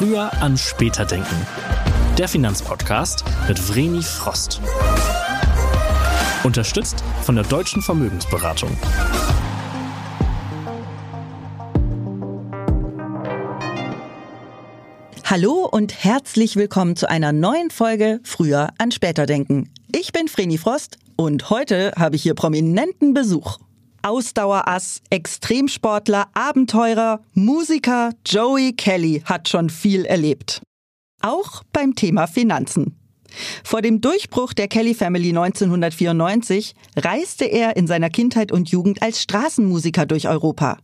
Früher an später denken. Der Finanzpodcast mit Vreni Frost. Unterstützt von der Deutschen Vermögensberatung. Hallo und herzlich willkommen zu einer neuen Folge Früher an später denken. Ich bin Vreni Frost und heute habe ich hier prominenten Besuch. Ausdauerass, Extremsportler, Abenteurer, Musiker Joey Kelly hat schon viel erlebt. Auch beim Thema Finanzen. Vor dem Durchbruch der Kelly Family 1994 reiste er in seiner Kindheit und Jugend als Straßenmusiker durch Europa.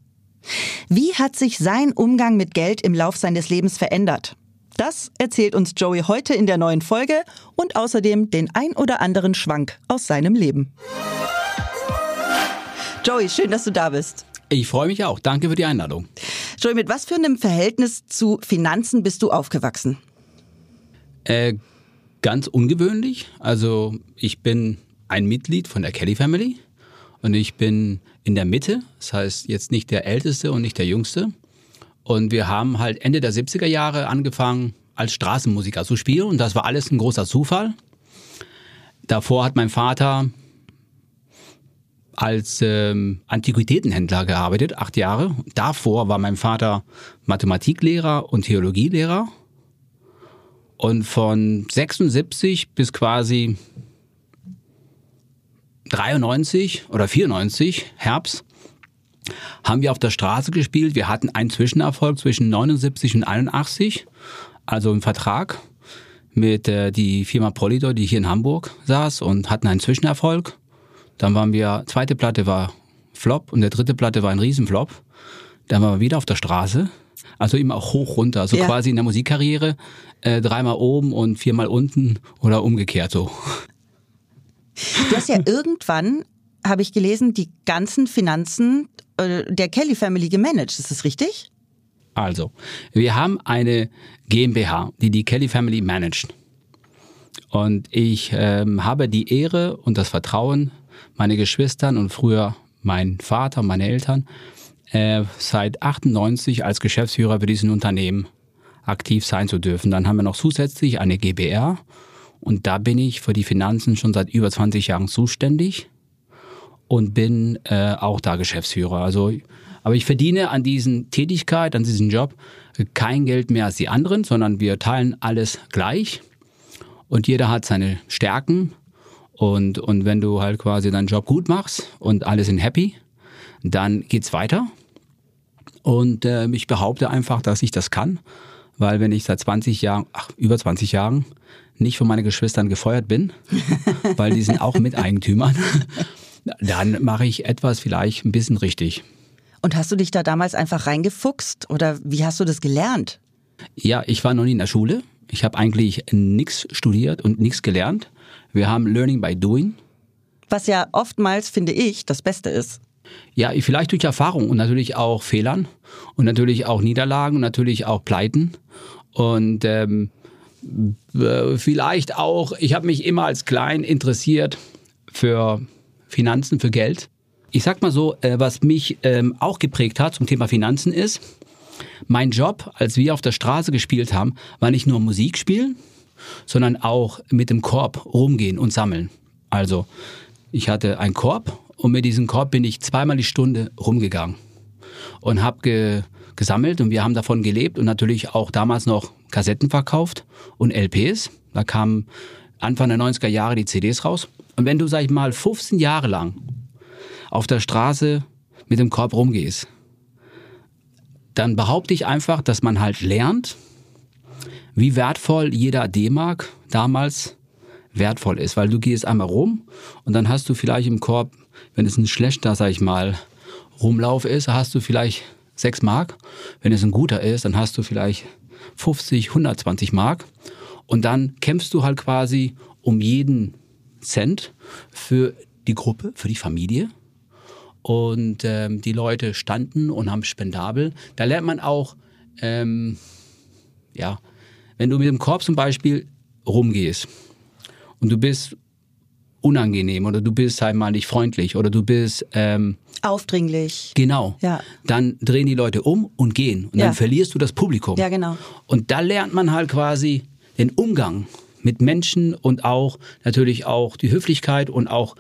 Wie hat sich sein Umgang mit Geld im Lauf seines Lebens verändert? Das erzählt uns Joey heute in der neuen Folge und außerdem den ein oder anderen Schwank aus seinem Leben. Joey, schön, dass du da bist. Ich freue mich auch. Danke für die Einladung. Joey, mit was für einem Verhältnis zu Finanzen bist du aufgewachsen? Äh, ganz ungewöhnlich. Also ich bin ein Mitglied von der Kelly Family und ich bin in der Mitte. Das heißt jetzt nicht der Älteste und nicht der Jüngste. Und wir haben halt Ende der 70er Jahre angefangen, als Straßenmusiker zu spielen. Und das war alles ein großer Zufall. Davor hat mein Vater als ähm, Antiquitätenhändler gearbeitet, acht Jahre. Davor war mein Vater Mathematiklehrer und Theologielehrer. Und von 76 bis quasi 93 oder 94, Herbst, haben wir auf der Straße gespielt. Wir hatten einen Zwischenerfolg zwischen 79 und 81, also einen Vertrag mit äh, die Firma Polydor, die hier in Hamburg saß und hatten einen Zwischenerfolg. Dann waren wir, zweite Platte war Flop und der dritte Platte war ein Riesenflop. Dann waren wir wieder auf der Straße. Also immer auch hoch runter. Also ja. quasi in der Musikkarriere äh, dreimal oben und viermal unten oder umgekehrt so. Du hast ja irgendwann, habe ich gelesen, die ganzen Finanzen äh, der Kelly Family gemanagt. Ist das richtig? Also, wir haben eine GmbH, die die Kelly Family managt. Und ich ähm, habe die Ehre und das Vertrauen, meine Geschwistern und früher mein Vater meine Eltern äh, seit 98 als Geschäftsführer für diesen Unternehmen aktiv sein zu dürfen. Dann haben wir noch zusätzlich eine GBR und da bin ich für die Finanzen schon seit über 20 Jahren zuständig und bin äh, auch da Geschäftsführer. Also, aber ich verdiene an diesen Tätigkeit, an diesem Job kein Geld mehr als die anderen, sondern wir teilen alles gleich und jeder hat seine Stärken und, und wenn du halt quasi deinen Job gut machst und alle sind happy, dann geht's weiter. Und äh, ich behaupte einfach, dass ich das kann, weil wenn ich seit 20 Jahren, ach, über 20 Jahren nicht von meinen Geschwistern gefeuert bin, weil die sind auch Miteigentümern, dann mache ich etwas vielleicht ein bisschen richtig. Und hast du dich da damals einfach reingefuchst oder wie hast du das gelernt? Ja, ich war noch nie in der Schule. Ich habe eigentlich nichts studiert und nichts gelernt. Wir haben Learning by Doing. Was ja oftmals, finde ich, das Beste ist. Ja, vielleicht durch Erfahrung und natürlich auch Fehlern und natürlich auch Niederlagen und natürlich auch Pleiten. Und ähm, vielleicht auch, ich habe mich immer als klein interessiert für Finanzen, für Geld. Ich sag mal so, äh, was mich ähm, auch geprägt hat zum Thema Finanzen ist, mein Job, als wir auf der Straße gespielt haben, war nicht nur Musik spielen, sondern auch mit dem Korb rumgehen und sammeln. Also ich hatte einen Korb und mit diesem Korb bin ich zweimal die Stunde rumgegangen und habe ge gesammelt und wir haben davon gelebt und natürlich auch damals noch Kassetten verkauft und LPs. Da kamen Anfang der 90er Jahre die CDs raus. Und wenn du, sag ich mal, 15 Jahre lang auf der Straße mit dem Korb rumgehst, dann behaupte ich einfach, dass man halt lernt, wie wertvoll jeder D-Mark damals wertvoll ist, weil du gehst einmal rum und dann hast du vielleicht im Korb, wenn es ein schlechter, sag ich mal, Rumlauf ist, hast du vielleicht 6 Mark. Wenn es ein guter ist, dann hast du vielleicht 50, 120 Mark. Und dann kämpfst du halt quasi um jeden Cent für die Gruppe, für die Familie. Und ähm, die Leute standen und haben spendabel. Da lernt man auch, ähm, ja, wenn du mit dem Korb zum Beispiel rumgehst und du bist unangenehm oder du bist halt mal nicht freundlich oder du bist ähm, Aufdringlich. Genau. Ja. Dann drehen die Leute um und gehen. Und Ja. dann verlierst du das Publikum. Ja, genau. Und da lernt man halt quasi den Umgang mit Menschen und auch natürlich auch die Höflichkeit und auch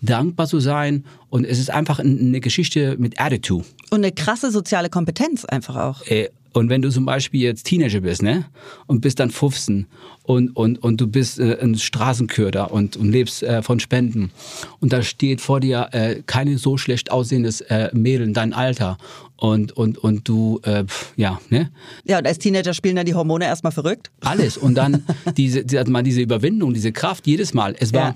dankbar zu sein. Und es ist einfach ein- eine Geschichte mit Attitude. Und eine krasse soziale Kompetenz einfach auch. Äh, Und wenn du zum Beispiel jetzt Teenager bist, ne, und bist dann 15 und, und, und du bist äh, ein Straßenköder und, und lebst äh, von Spenden und da steht vor dir äh, keine so schlecht aussehendes äh, Mädel in deinem Alter und, und, und du, äh, pf, ja, ne, Ja, und als Teenager spielen dann die Hormone erstmal verrückt. alles und dann diese, die- also mal diese Überwindung, diese Kraft jedes Mal. Es war, Ja.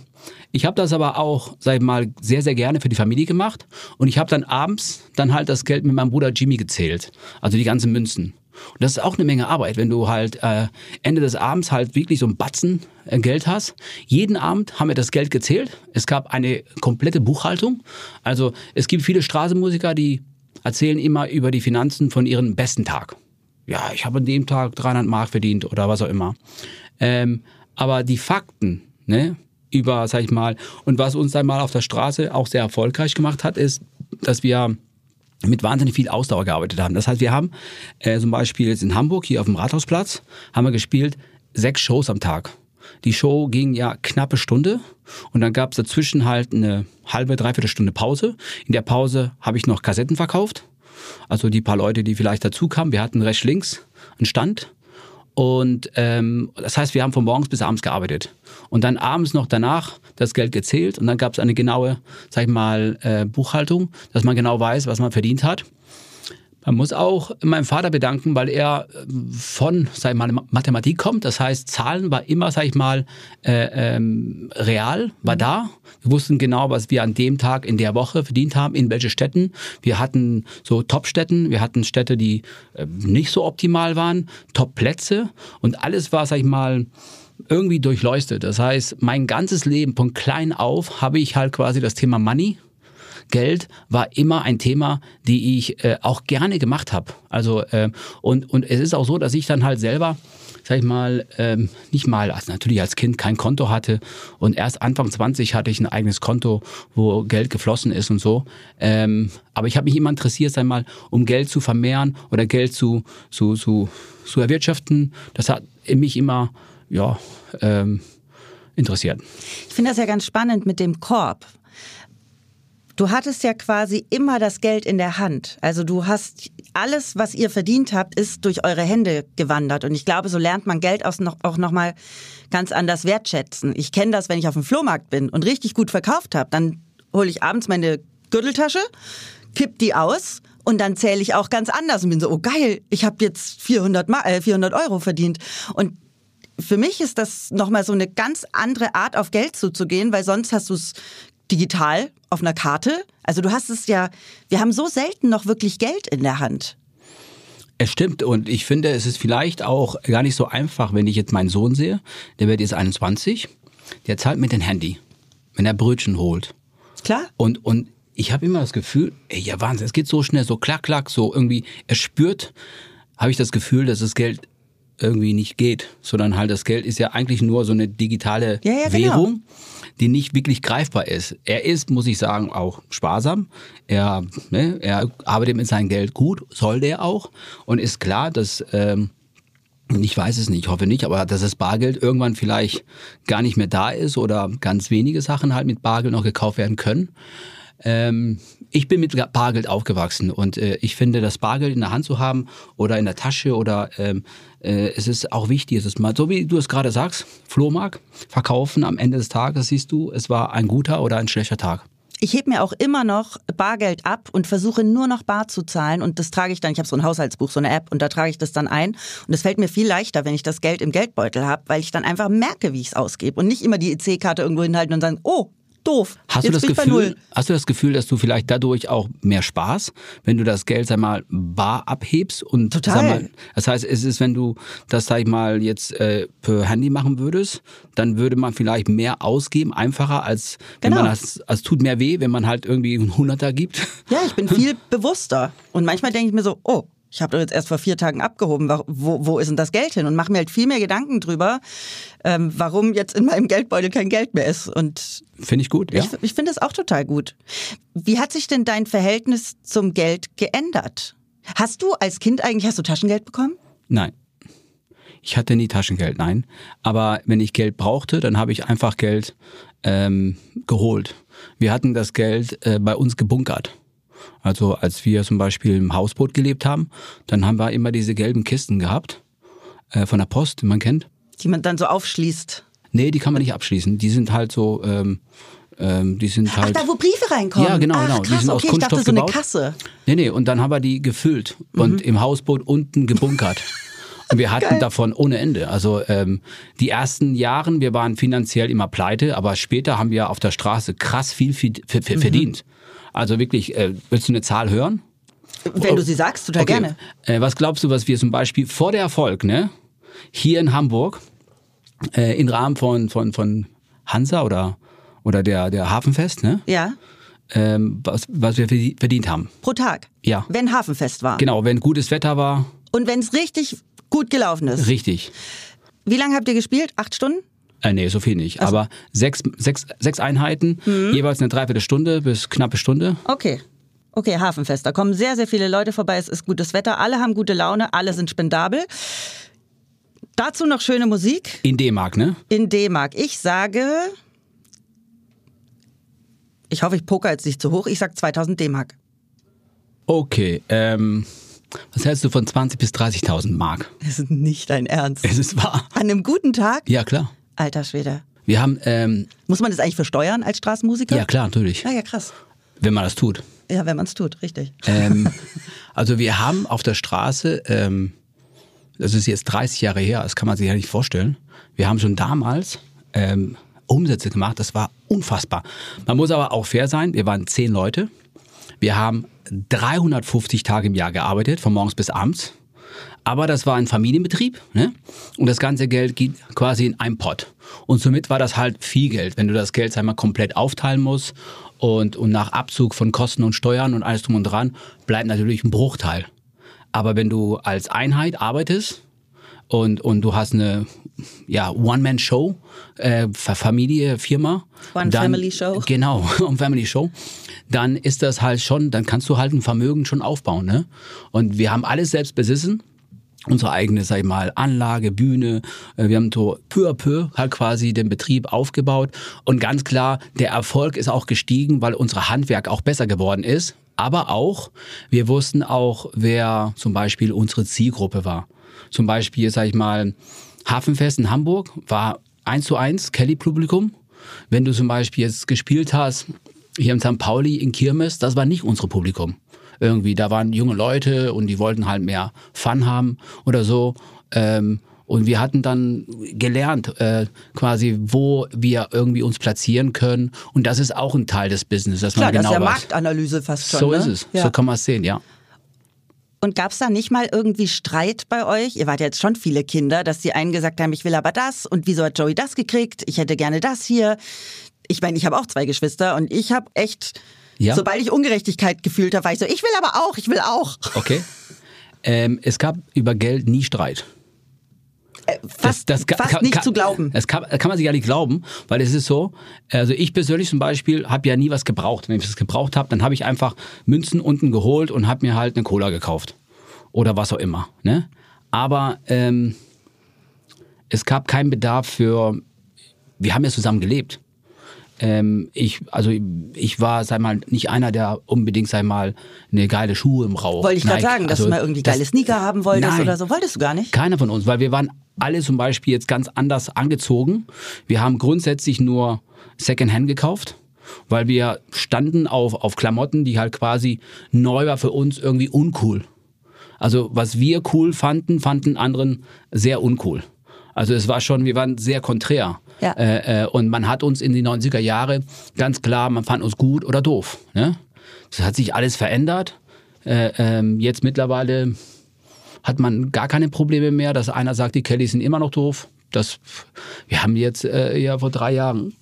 ich habe das aber auch, sag ich mal, sehr, sehr gerne für die Familie gemacht und ich habe dann abends dann halt das Geld mit meinem Bruder Jimmy gezählt, also die ganzen Münzen. Und das ist auch eine Menge Arbeit, wenn du halt äh, Ende des Abends halt wirklich so ein Batzen äh, Geld hast. Jeden Abend haben wir das Geld gezählt. Es gab eine komplette Buchhaltung. Also es gibt viele Straßenmusiker, die erzählen immer über die Finanzen von ihrem besten Tag ja, ich habe an dem Tag 300 Mark verdient oder was auch immer. Ähm, aber die Fakten, ne, über, sag ich mal, und was uns dann mal auf der Straße auch sehr erfolgreich gemacht hat, ist, dass wir mit wahnsinnig viel Ausdauer gearbeitet haben. Das heißt, wir haben äh, zum Beispiel jetzt in Hamburg, hier auf dem Rathausplatz, haben wir gespielt sechs Shows am Tag. Die Show ging ja knappe Stunde und dann gab es dazwischen halt eine halbe, dreiviertel Stunde Pause. In der Pause habe ich noch Kassetten verkauft. Also die paar Leute, die vielleicht dazu kamen. Wir hatten rechts links einen Stand. Und ähm, das heißt, wir haben von morgens bis abends gearbeitet. Und dann abends noch danach das Geld gezählt. Und dann gab es eine genaue, sag ich mal, äh, Buchhaltung, dass man genau weiß, was man verdient hat. Man muss auch meinem Vater bedanken, weil er äh, von, sag ich mal, Mathematik kommt. Das heißt, Zahlen war immer, sag ich mal, äh, ähm, real, war da. Wir wussten genau, was wir an dem Tag in der Woche verdient haben, in welche Städten. Wir hatten so Top-Städten, wir hatten Städte, die äh, nicht so optimal waren, Top-Plätze und alles war, sag ich mal, irgendwie durchleuchtet. Das heißt, mein ganzes Leben von klein auf habe ich halt quasi das Thema Money Geld war immer ein Thema, die ich äh, auch gerne gemacht habe. Also äh, und und es ist auch so, dass ich dann halt selber, sag ich mal, ähm, nicht mal, also natürlich als Kind kein Konto hatte und erst Anfang 20 hatte ich ein eigenes Konto, wo Geld geflossen ist und so. Ähm, aber ich habe mich immer interessiert, sag ich mal, um Geld zu vermehren oder Geld zu zu zu, zu erwirtschaften. Das hat mich immer ja ähm, interessiert. Ich finde das ja ganz spannend mit dem Korb. Du hattest ja quasi immer das Geld in der Hand. Also du hast alles, was ihr verdient habt, ist durch eure Hände gewandert. Und ich glaube, so lernt man Geld auch noch, auch noch mal ganz anders wertschätzen. Ich kenne das, wenn ich auf dem Flohmarkt bin und richtig gut verkauft habe, dann hole ich abends meine Gürteltasche, kipp die aus und dann zähle ich auch ganz anders und bin so, oh geil, ich habe jetzt 400, Ma äh, 400 Euro verdient. Und für mich ist das nochmal so eine ganz andere Art, auf Geld zuzugehen, weil sonst hast du es digital auf einer Karte. Also du hast es ja, wir haben so selten noch wirklich Geld in der Hand. Es stimmt und ich finde, es ist vielleicht auch gar nicht so einfach, wenn ich jetzt meinen Sohn sehe, der wird jetzt 21, der zahlt mit dem Handy, wenn er Brötchen holt. Klar? Und, und ich habe immer das Gefühl, ey, ja Wahnsinn, es geht so schnell, so klack, klack, so irgendwie, er spürt, habe ich das Gefühl, dass das Geld irgendwie nicht geht, sondern halt das Geld ist ja eigentlich nur so eine digitale Ja, ja, genau. Währung, die nicht wirklich greifbar ist. Er ist, muss ich sagen, auch sparsam. Er, ne, er arbeitet mit seinem Geld gut, soll der auch. Und ist klar, dass ähm, ich weiß es nicht, ich hoffe nicht, aber dass das Bargeld irgendwann vielleicht gar nicht mehr da ist oder ganz wenige Sachen halt mit Bargeld noch gekauft werden können. Ähm, ich bin mit Bargeld aufgewachsen und äh, ich finde, das Bargeld in der Hand zu haben oder in der Tasche oder ähm, äh, es ist auch wichtig, es ist mal, so wie du es gerade sagst, Flohmarkt, verkaufen am Ende des Tages siehst du, es war ein guter oder ein schlechter Tag. Ich heb mir auch immer noch Bargeld ab und versuche nur noch bar zu zahlen und das trage ich dann, ich habe so ein Haushaltsbuch, so eine App und da trage ich das dann ein und es fällt mir viel leichter, wenn ich das Geld im Geldbeutel habe, weil ich dann einfach merke, wie ich es ausgebe und nicht immer die EC-Karte irgendwo hinhalten und sagen, oh, doof, Hast jetzt du das Gefühl, hast du das Gefühl, dass du vielleicht dadurch auch mehr Spaß, wenn du das Geld, sag mal, bar abhebst und Total. Sag mal, das heißt, es ist, wenn du das, sag ich mal, jetzt äh, per Handy machen würdest, dann würde man vielleicht mehr ausgeben, einfacher als wenn Genau. man das, also tut mehr weh, wenn man halt irgendwie einen Hunderter gibt. Ja, ich bin viel bewusster und manchmal denke ich mir so, oh, ich habe doch jetzt erst vor vier Tagen abgehoben, wo, wo ist denn das Geld hin? Und mache mir halt viel mehr Gedanken drüber, ähm, warum jetzt in meinem Geldbeutel kein Geld mehr ist. Und finde ich gut, ja. Ich, ich finde es auch total gut. Wie hat sich denn dein Verhältnis zum Geld geändert? Hast du als Kind eigentlich, hast du Taschengeld bekommen? Nein. Ich hatte nie Taschengeld, nein. Aber wenn ich Geld brauchte, dann habe ich einfach Geld ähm, geholt. Wir hatten das Geld äh, bei uns gebunkert. Also als wir zum Beispiel im Hausboot gelebt haben, dann haben wir immer diese gelben Kisten gehabt äh, von der Post, die man kennt. Die man dann so aufschließt. Nee, die kann man nicht abschließen. Die sind halt so, ähm, ähm, die sind halt. Ach, da wo Briefe reinkommen. Ja, genau, Ach, genau. Krass, die sind okay, aus Kunststoff ich dachte, so gebaut. eine Kasse. Nee, nee, und dann haben wir die gefüllt und Mhm. im Hausboot unten gebunkert. Und wir hatten Geil. davon ohne Ende. Also ähm, die ersten Jahren, wir waren finanziell immer pleite, aber später haben wir auf der Straße krass viel, viel, viel, viel Mhm. verdient. Also wirklich, äh, willst du eine Zahl hören? Wenn du sie sagst, total Okay. gerne. Äh, was glaubst du, was wir zum Beispiel vor der Erfolg, ne, hier in Hamburg, äh, im Rahmen von, von, von Hansa oder, oder der, der Hafenfest, ne, Ja, ähm, was, was wir verdie- verdient haben? pro Tag. Ja. Wenn Hafenfest war. Genau, wenn gutes Wetter war, Und wenn es richtig gut gelaufen ist. richtig. Wie lange habt ihr gespielt? Acht Stunden? Äh, nee, so viel nicht. Also Aber sechs, sechs, sechs Einheiten, Mhm. jeweils eine Dreiviertelstunde bis knappe Stunde. Okay. Okay, Hafenfest. Da kommen sehr, sehr viele Leute vorbei. Es ist gutes Wetter. Alle haben gute Laune. Alle sind spendabel. Dazu noch schöne Musik In D-Mark, ne? in D-Mark. Ich sage. Ich hoffe, ich poker jetzt nicht zu hoch. Ich sag 2000 D-Mark. Okay, ähm, was hältst du von 20.000 bis 30.000 Mark? Das ist nicht dein Ernst. Es ist wahr. An einem guten Tag? Ja, klar. Alter Schwede. Wir haben, ähm, Muss man das eigentlich versteuern als Straßenmusiker? ja klar, natürlich, Ja, ja, krass. wenn man das tut. Ja, wenn man es tut, richtig. Ähm, also wir haben auf der Straße, ähm, das ist jetzt 30 Jahre her, das kann man sich ja nicht vorstellen. Wir haben schon damals ähm, Umsätze gemacht, das war unfassbar. Man muss aber auch fair sein, wir waren zehn Leute. Wir haben 350 Tage im Jahr gearbeitet, von morgens bis abends. Aber das war ein Familienbetrieb ne? und das ganze Geld geht quasi in einen Pot. Und somit war das halt viel Geld, wenn du das Geld einmal komplett aufteilen musst und, und nach Abzug von Kosten und Steuern und alles drum und dran bleibt natürlich ein Bruchteil. Aber wenn du als Einheit arbeitest und, und du hast eine ja, One-Man-Show, äh, Fa- Familie, Firma. One dann, Family Show. Genau, One Family Show. Dann ist das halt schon, dann kannst du halt ein Vermögen schon aufbauen. Ne? Und wir haben alles selbst besessen. Unsere eigene, sag ich mal, Anlage, Bühne. Äh, Wir haben so peu à peu halt quasi den Betrieb aufgebaut. Und ganz klar, der Erfolg ist auch gestiegen, weil unser Handwerk auch besser geworden ist. Aber auch, wir wussten auch, wer zum Beispiel unsere Zielgruppe war. Zum Beispiel, sag ich mal, Hafenfest in Hamburg war eins zu eins Kelly-Publikum. Wenn du zum Beispiel jetzt gespielt hast, hier in St. Pauli in Kirmes, das war nicht unsere Publikum. Irgendwie, da waren junge Leute und die wollten halt mehr Fun haben oder so. Ähm, und wir hatten dann gelernt, äh, quasi, wo wir irgendwie uns platzieren können. Und das ist auch ein Teil des Business, dass Klar, man das genau ist ja weiß. Marktanalyse fast schon. So ne? ist es. Ja. So kann man es sehen, ja. Und gab es da nicht mal irgendwie Streit bei euch? Ihr wart ja jetzt schon viele Kinder, dass die einen gesagt haben, ich will aber das und wieso hat Joey das gekriegt? Ich hätte gerne das hier. Ich meine, ich habe auch zwei Geschwister und ich habe echt, Ja. sobald ich Ungerechtigkeit gefühlt habe, war ich so, ich will aber auch, ich will auch. Okay. Ähm, es gab über Geld nie Streit. Fast, ka- fast kann- nicht kann, zu glauben. Das kann, kann man sich gar nicht glauben, weil es ist so, also ich persönlich zum Beispiel habe ja nie was gebraucht. Wenn ich was gebraucht habe, dann habe ich einfach Münzen unten geholt und habe mir halt eine Cola gekauft. Oder was auch immer. Ne? Aber ähm, es gab keinen Bedarf für, wir haben ja zusammen gelebt. Ähm, ich, also ich war, sag mal, nicht einer, der unbedingt, sag mal, eine geile Schuhe im Rauch. Wollte ich gerade sagen, dass Also du mal irgendwie geile Sneaker haben wolltest Nein. oder so. Wolltest du gar nicht? Keiner von uns, weil wir waren alle zum Beispiel jetzt ganz anders angezogen. Wir haben grundsätzlich nur Secondhand gekauft, weil wir standen auf, auf Klamotten, die halt quasi neu war für uns irgendwie uncool. Also was wir cool fanden, fanden anderen sehr uncool. Also es war schon, wir waren sehr konträr. Ja. Äh, äh, und man hat uns in die 90er Jahre ganz klar, man fand uns gut oder doof. Ne? Das hat sich alles verändert. Äh, ähm, jetzt mittlerweile hat man gar keine Probleme mehr, dass einer sagt, die Kellys sind immer noch doof. Das, wir haben jetzt äh, ja vor drei Jahren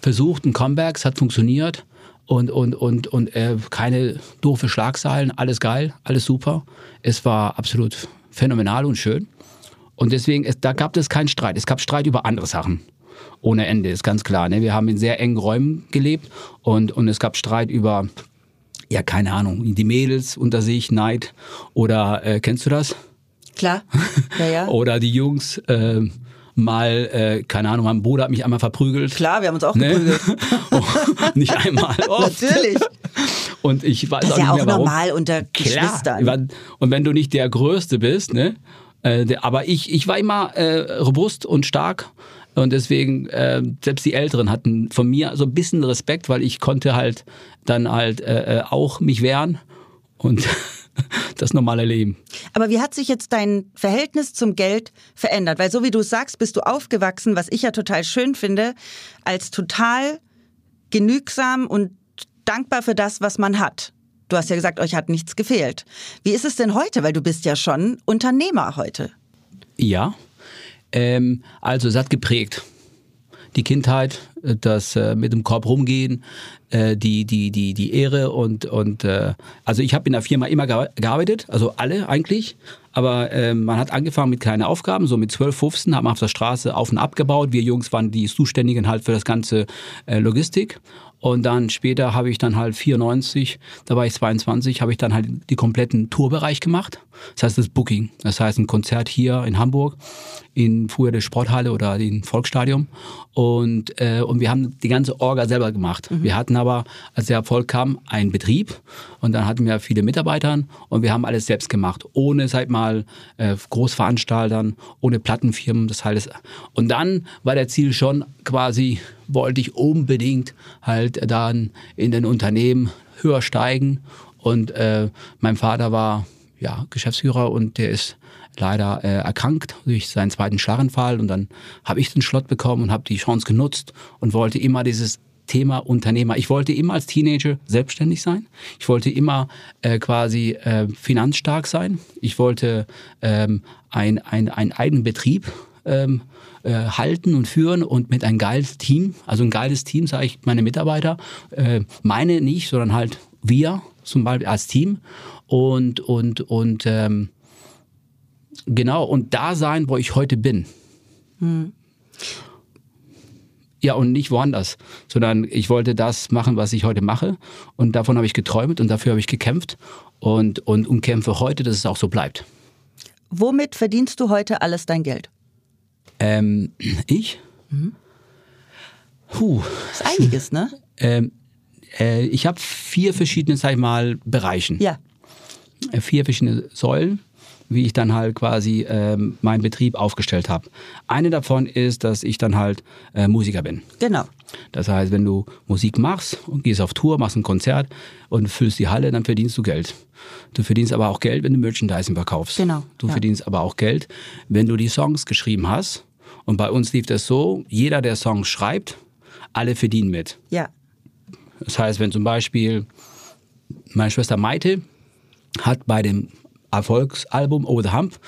versucht, ein Comeback, es hat funktioniert. und, und, und, und äh, keine doofe Schlagzeilen, alles geil, alles super. Es war absolut phänomenal und schön. Und deswegen, es, da gab es keinen Streit. Es gab Streit über andere Sachen. Ohne Ende, ist ganz klar. Ne? Wir haben in sehr engen Räumen gelebt und, und es gab Streit über, ja, keine Ahnung, die Mädels unter sich, Neid oder, äh, kennst du das? Klar. Ja, ja. Oder die Jungs, äh, mal, äh, keine Ahnung, mein Bruder hat mich einmal verprügelt. Klar, wir haben uns auch Ne? geprügelt. Oh, nicht einmal. oft. Natürlich. Und ich weiß Das ist auch ja nicht auch mehr warum. normal unter Klar. Geschwistern. Und wenn du nicht der Größte bist, ne? Äh, der, aber ich, ich war immer äh, robust und stark. Und deswegen, äh, selbst die Älteren hatten von mir so ein bisschen Respekt, weil ich konnte halt dann halt äh, äh, auch mich wehren und das normale Leben. Aber wie hat sich jetzt dein Verhältnis zum Geld verändert? Weil so wie du sagst, bist du aufgewachsen, was ich ja total schön finde, als total genügsam und dankbar für das, was man hat. Du hast ja gesagt, euch hat nichts gefehlt. Wie ist es denn heute? Weil du bist ja schon Unternehmer heute. Ja, ähm, also es hat geprägt. Die Kindheit, äh, das äh, mit dem Korb rumgehen, äh, die, die, die, die Ehre und, und äh, also ich habe in der Firma immer gea- gearbeitet, also alle eigentlich, aber äh, man hat angefangen mit kleinen Aufgaben, so mit 12, 15 haben wir auf der Straße auf und ab gebaut. Wir Jungs waren die Zuständigen halt für das ganze äh, Logistik. Und dann später habe ich dann halt 94, da war ich 22, habe ich dann halt die kompletten Tourbereich gemacht. Das heißt das Booking. Das heißt ein Konzert hier in Hamburg, in früher der Sporthalle oder in Volksstadion. Und, äh, und wir haben die ganze Orga selber gemacht. Wir hatten aber, als der Erfolg kam, einen Betrieb und dann hatten wir viele Mitarbeiter und wir haben alles selbst gemacht. Ohne, sag mal, äh, Großveranstaltern, ohne Plattenfirmen, das alles. Und dann war der Ziel schon quasi, wollte ich unbedingt halt dann in den Unternehmen höher steigen. Und äh, mein Vater war ja Geschäftsführer und der ist leider äh, erkrankt durch seinen zweiten Schlaganfall und dann habe ich den Schlott bekommen und habe die Chance genutzt und wollte immer dieses Thema Unternehmer. Ich wollte immer als Teenager selbstständig sein. Ich wollte immer äh, quasi äh, finanzstark sein. Ich wollte ähm, ein, ein, einen eigenen Betrieb ähm, äh, halten und führen und mit ein geiles Team, also ein geiles Team, sage ich meine Mitarbeiter, äh, meine nicht, sondern halt wir zum Beispiel als Team und und und ähm, genau und da sein, wo ich heute bin. Ja, und nicht woanders, sondern ich wollte das machen, was ich heute mache. Und davon habe ich geträumt und dafür habe ich gekämpft und, und, und kämpfe heute, dass es auch so bleibt. Womit verdienst du heute alles dein Geld? Ähm, ich? Puh, Das ist einiges, ne? ähm, äh, ich habe vier verschiedene, sag ich mal, Bereichen. Ja. Äh, Vier verschiedene Säulen, wie ich dann halt quasi ähm, meinen Betrieb aufgestellt habe. Eine davon ist, dass ich dann halt äh, Musiker bin. Genau. Das heißt, wenn du Musik machst und gehst auf Tour, machst ein Konzert und füllst die Halle, dann verdienst du Geld. Du verdienst aber auch Geld, wenn du Merchandising verkaufst. Genau, Du ja. verdienst aber auch Geld, wenn du die Songs geschrieben hast. Und bei uns lief das so, jeder, der Songs schreibt, alle verdienen mit. Ja. Das heißt, wenn zum Beispiel meine Schwester Maite hat bei dem Erfolgsalbum Over the Hump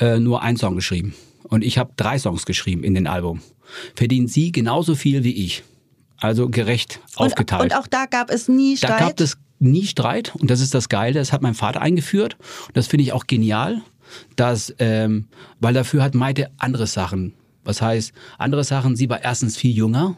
äh, nur einen Song geschrieben. Und ich habe drei Songs geschrieben in den Album. Verdient sie genauso viel wie ich. Also gerecht Und, aufgeteilt. und auch da gab es nie Da Streit. gab es nie Streit und das ist das Geile, das hat mein Vater eingeführt und das finde ich auch genial, dass, ähm, weil dafür hat Maite andere Sachen. Was heißt, andere Sachen, sie war erstens viel jünger,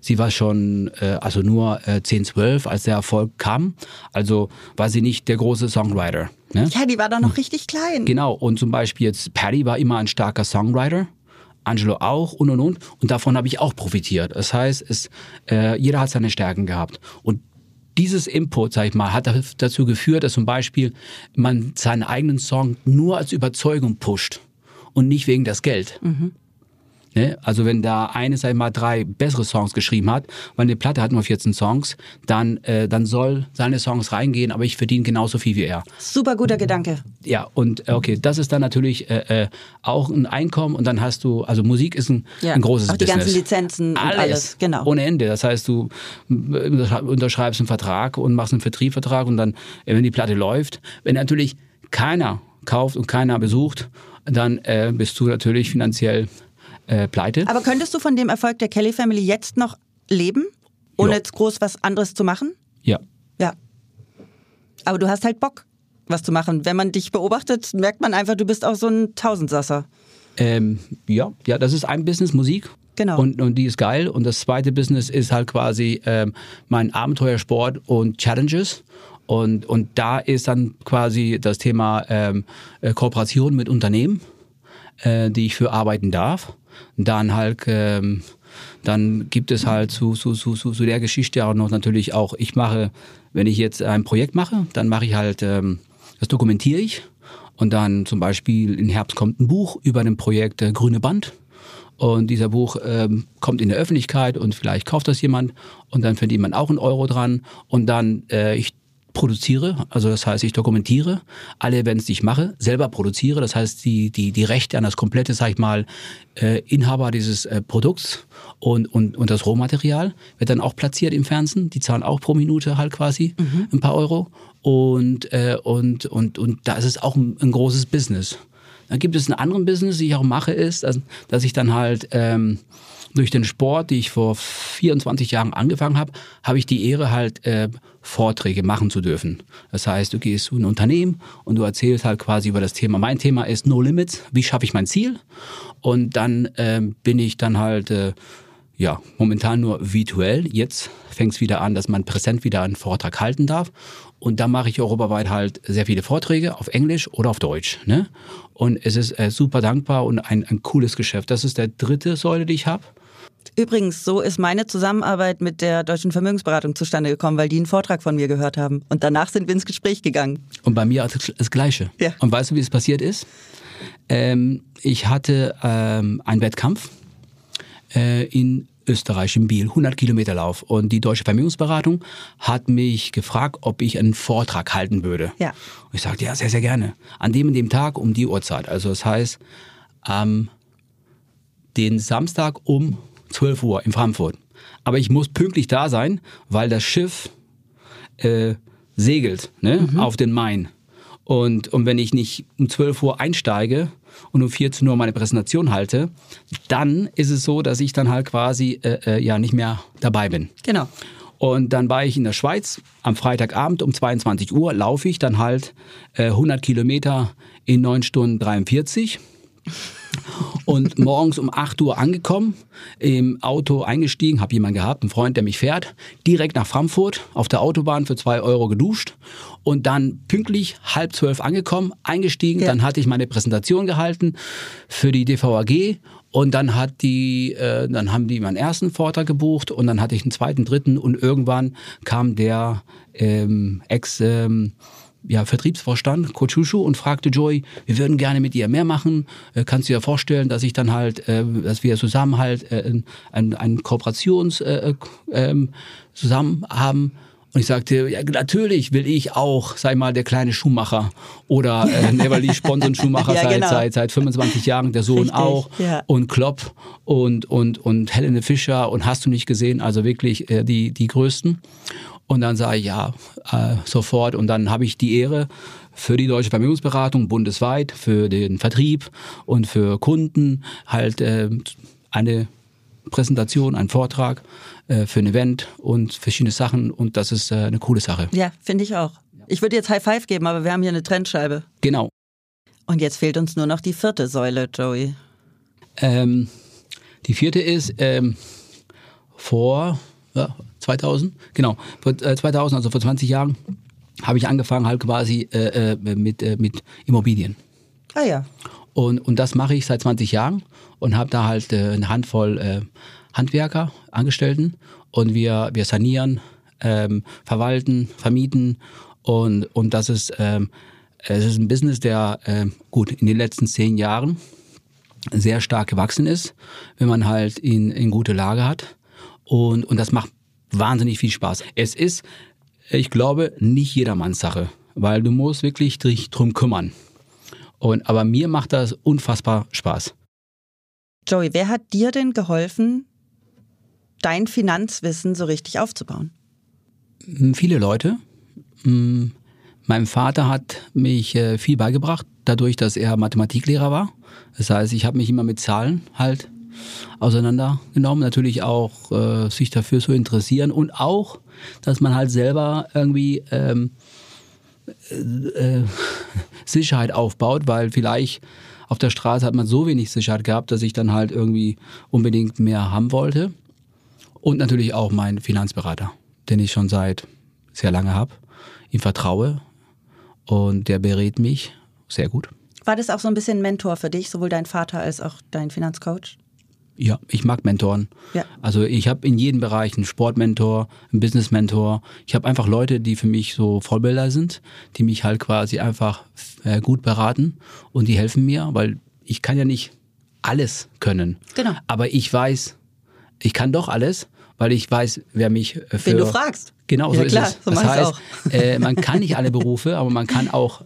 sie war schon, äh, also nur äh, 10, 12, als der Erfolg kam, also war sie nicht der große Songwriter. Ne? ja, die war doch noch richtig klein. Genau, und zum Beispiel jetzt Paddy war immer ein starker Songwriter, Angelo auch und und und. Und davon habe ich auch profitiert. Das heißt, es, äh, jeder hat seine Stärken gehabt. Und dieses Input, sag ich mal, hat dazu geführt, dass zum Beispiel man seinen eigenen Song nur als Überzeugung pusht und nicht wegen das Geld. Ne? Also wenn da eine, sag ich mal, drei bessere Songs geschrieben hat, weil eine Platte hat nur 14 Songs, dann, äh, dann soll seine Songs reingehen, aber ich verdiene genauso viel wie er. Super guter Gedanke. Ja, und äh, okay, das ist dann natürlich äh, äh, auch ein Einkommen und dann hast du, also Musik ist ein, Ja, ein großes auch die Business. ganzen Lizenzen und alles, genau. Ohne Ende. Das heißt, du äh, unterschreibst einen Vertrag und machst einen Vertriebsvertrag und dann, wenn die Platte läuft, wenn natürlich keiner kauft und keiner besucht, dann äh, bist du natürlich finanziell äh, pleite. Aber könntest du von dem Erfolg der Kelly Family jetzt noch leben? ohne Ja. jetzt groß was anderes zu machen? Ja. Ja. Aber du hast halt Bock, was zu machen. Wenn man dich beobachtet, merkt man einfach, du bist auch so ein Tausendsasser. Ähm, ja, ja, das ist ein Business, Musik. Genau. Und, und die ist geil. Und das zweite Business ist halt quasi ähm, mein Abenteuersport und Challenges. Und, und da ist dann quasi das Thema ähm, äh, Kooperation mit Unternehmen, äh, die ich für arbeiten darf. Dann halt, ähm, dann gibt es halt zu, zu, zu, zu, der Geschichte auch noch natürlich auch, ich mache, wenn ich jetzt ein Projekt mache, dann mache ich halt, ähm, das dokumentiere ich. Und dann zum Beispiel im Herbst kommt ein Buch über ein Projekt äh, Grüne Band. Und dieser Buch ähm, kommt in der Öffentlichkeit und vielleicht kauft das jemand und dann verdient man auch einen Euro dran. Und dann äh, ich produziere, also das heißt, ich dokumentiere alle Events, die ich mache, selber produziere. Das heißt, die, die, die Rechte an das komplette, sag ich mal, äh, Inhaber dieses äh, Produkts und, und, und das Rohmaterial wird dann auch platziert im Fernsehen. Die zahlen auch pro Minute halt quasi ein paar Euro. Und, äh, und, und, und da ist es auch ein, ein großes Business. Dann gibt es einen anderen Business, die ich auch mache, ist, dass, dass ich dann halt ähm, durch den Sport, die ich vor 24 Jahren angefangen habe, habe ich die Ehre halt äh, Vorträge machen zu dürfen. Das heißt, du gehst zu einem Unternehmen und du erzählst halt quasi über das Thema. Mein Thema ist No Limits. Wie schaffe ich mein Ziel? Und dann ähm, bin ich dann halt äh, ja, momentan nur virtuell. Jetzt fängt es wieder an, dass man präsent wieder einen Vortrag halten darf. Und da mache ich europaweit halt sehr viele Vorträge auf Englisch oder auf Deutsch. Ne? Und es ist äh, super dankbar und ein, ein cooles Geschäft. Das ist der dritte Säule, die ich habe. Übrigens, so ist meine Zusammenarbeit mit der Deutschen Vermögensberatung zustande gekommen, weil die einen Vortrag von mir gehört haben. Und danach sind wir ins Gespräch gegangen. Und bei mir das, das Gleiche. Ja. Und weißt du, wie es passiert ist? Ähm, ich hatte ähm, einen Wettkampf äh, in Österreich, in Biel, 100 Kilometer Lauf. Und die Deutsche Vermögensberatung hat mich gefragt, ob ich einen Vortrag halten würde. Ja. Und ich sagte, ja, sehr, sehr gerne. An dem und dem Tag um die Uhrzeit. Also das heißt, am den Samstag um 12 Uhr in Frankfurt. Aber ich muss pünktlich da sein, weil das Schiff äh, segelt ne, auf den Main. Und, und wenn ich nicht um 12 Uhr einsteige und um 14 Uhr meine Präsentation halte, dann ist es so, dass ich dann halt quasi äh, äh, ja nicht mehr dabei bin. Genau. Und dann war ich in der Schweiz. Am Freitagabend um 22 Uhr laufe ich dann halt äh, 100 Kilometer in 9 Stunden 43. Und morgens um 8 Uhr angekommen, im Auto eingestiegen, habe jemanden gehabt, einen Freund, der mich fährt, direkt nach Frankfurt, auf der Autobahn für 2 Euro geduscht und dann pünktlich halb zwölf angekommen, eingestiegen, Ja. dann hatte ich meine Präsentation gehalten für die DVAG und dann hat die, äh, dann haben die meinen ersten Vortrag gebucht und dann hatte ich einen zweiten, dritten und irgendwann kam der ähm, Ex ähm, ja, Vertriebsvorstand Kochushu und fragte Joy, wir würden gerne mit dir mehr machen. Äh, kannst du dir vorstellen, dass ich dann halt, äh, dass wir zusammen halt äh, ein, ein Kooperations äh, ähm, zusammen haben? Und ich sagte, ja, natürlich will ich auch, ich mal, der kleine Schuhmacher oder äh, Neverly sponsern Schuhmacher Ja, seit, genau. seit, seit 25 Jahren, der Sohn Richtig, auch ja. und Klopp und, und, und Helene Fischer und hast du nicht gesehen, also wirklich äh, die, die größten. Und dann sage ich ja, äh, sofort. Und dann habe ich die Ehre für die Deutsche Vermögensberatung bundesweit, für den Vertrieb und für Kunden halt äh, eine Präsentation, einen Vortrag äh, für ein Event und verschiedene Sachen. Und das ist äh, eine coole Sache. Ja, finde ich auch. Ich würde jetzt High Five geben, aber wir haben hier eine Trennscheibe. Genau. Und jetzt fehlt uns nur noch die vierte Säule, Joey. Ähm, die vierte ist ähm, vor ja, 2000, genau, vor äh, 2000, also vor 20 Jahren, habe ich angefangen halt quasi äh, äh, mit, äh, mit Immobilien. Ah ja. Und, und das mache ich seit 20 Jahren und habe da halt äh, eine Handvoll äh, Handwerker, Angestellten und wir, wir sanieren, ähm, verwalten, vermieten und, und das ist, ähm, es ist ein Business, der ähm, gut in den letzten zehn Jahren sehr stark gewachsen ist, wenn man halt in, in gute Lage hat und, und das macht wahnsinnig viel Spaß. Es ist, ich glaube, nicht jedermanns Sache, weil du musst wirklich dich drum kümmern. Und, aber mir macht das unfassbar Spaß. Joey, wer hat dir denn geholfen, dein Finanzwissen so richtig aufzubauen? Mm, Viele Leute. Mm, Mein Vater hat mich äh, viel beigebracht, dadurch, dass er Mathematiklehrer war. Das heißt, ich habe mich immer mit Zahlen halt auseinandergenommen. Natürlich auch äh, sich dafür zu interessieren und auch, dass man halt selber irgendwie ähm, äh, Sicherheit aufbaut, weil vielleicht auf der Straße hat man so wenig Sicherheit gehabt, dass ich dann halt irgendwie unbedingt mehr haben wollte. Und natürlich auch mein Finanzberater, den ich schon seit sehr lange habe, ihm vertraue und der berät mich sehr gut. War das auch so ein bisschen Mentor für dich, sowohl dein Vater als auch dein Finanzcoach? Ja, ich mag Mentoren. Ja. Also ich habe in jedem Bereich einen Sportmentor, einen Businessmentor. Ich habe einfach Leute, die für mich so Vorbilder sind, die mich halt quasi einfach äh, gut beraten und die helfen mir, weil ich kann ja nicht alles können. Genau. Aber ich weiß, ich kann doch alles, weil ich weiß, wer mich äh, für... Wenn du fragst. Genau, so ja, ist klar, es. So das heißt, äh, man kann nicht alle Berufe, aber man kann auch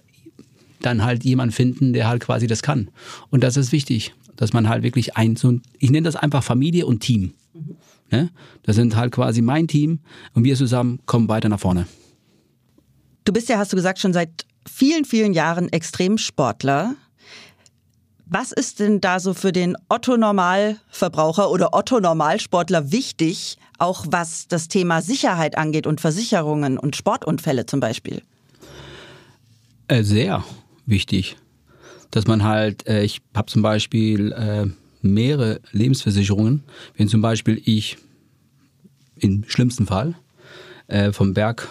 dann halt jemanden finden, der halt quasi das kann. Und das ist wichtig dass man halt wirklich ein, so ich nenne das einfach Familie und Team. Mhm. Ne? Das sind halt quasi mein Team und wir zusammen kommen weiter nach vorne. Du bist ja, hast du gesagt, schon seit vielen, vielen Jahren Extremsportler. Was ist denn da so für den Otto-Normalverbraucher oder Otto-Normalsportler wichtig, auch was das Thema Sicherheit angeht und Versicherungen und Sportunfälle zum Beispiel? Äh, sehr wichtig dass man halt, äh, ich habe zum Beispiel äh, mehrere Lebensversicherungen. Wenn zum Beispiel ich im schlimmsten Fall äh, vom Berg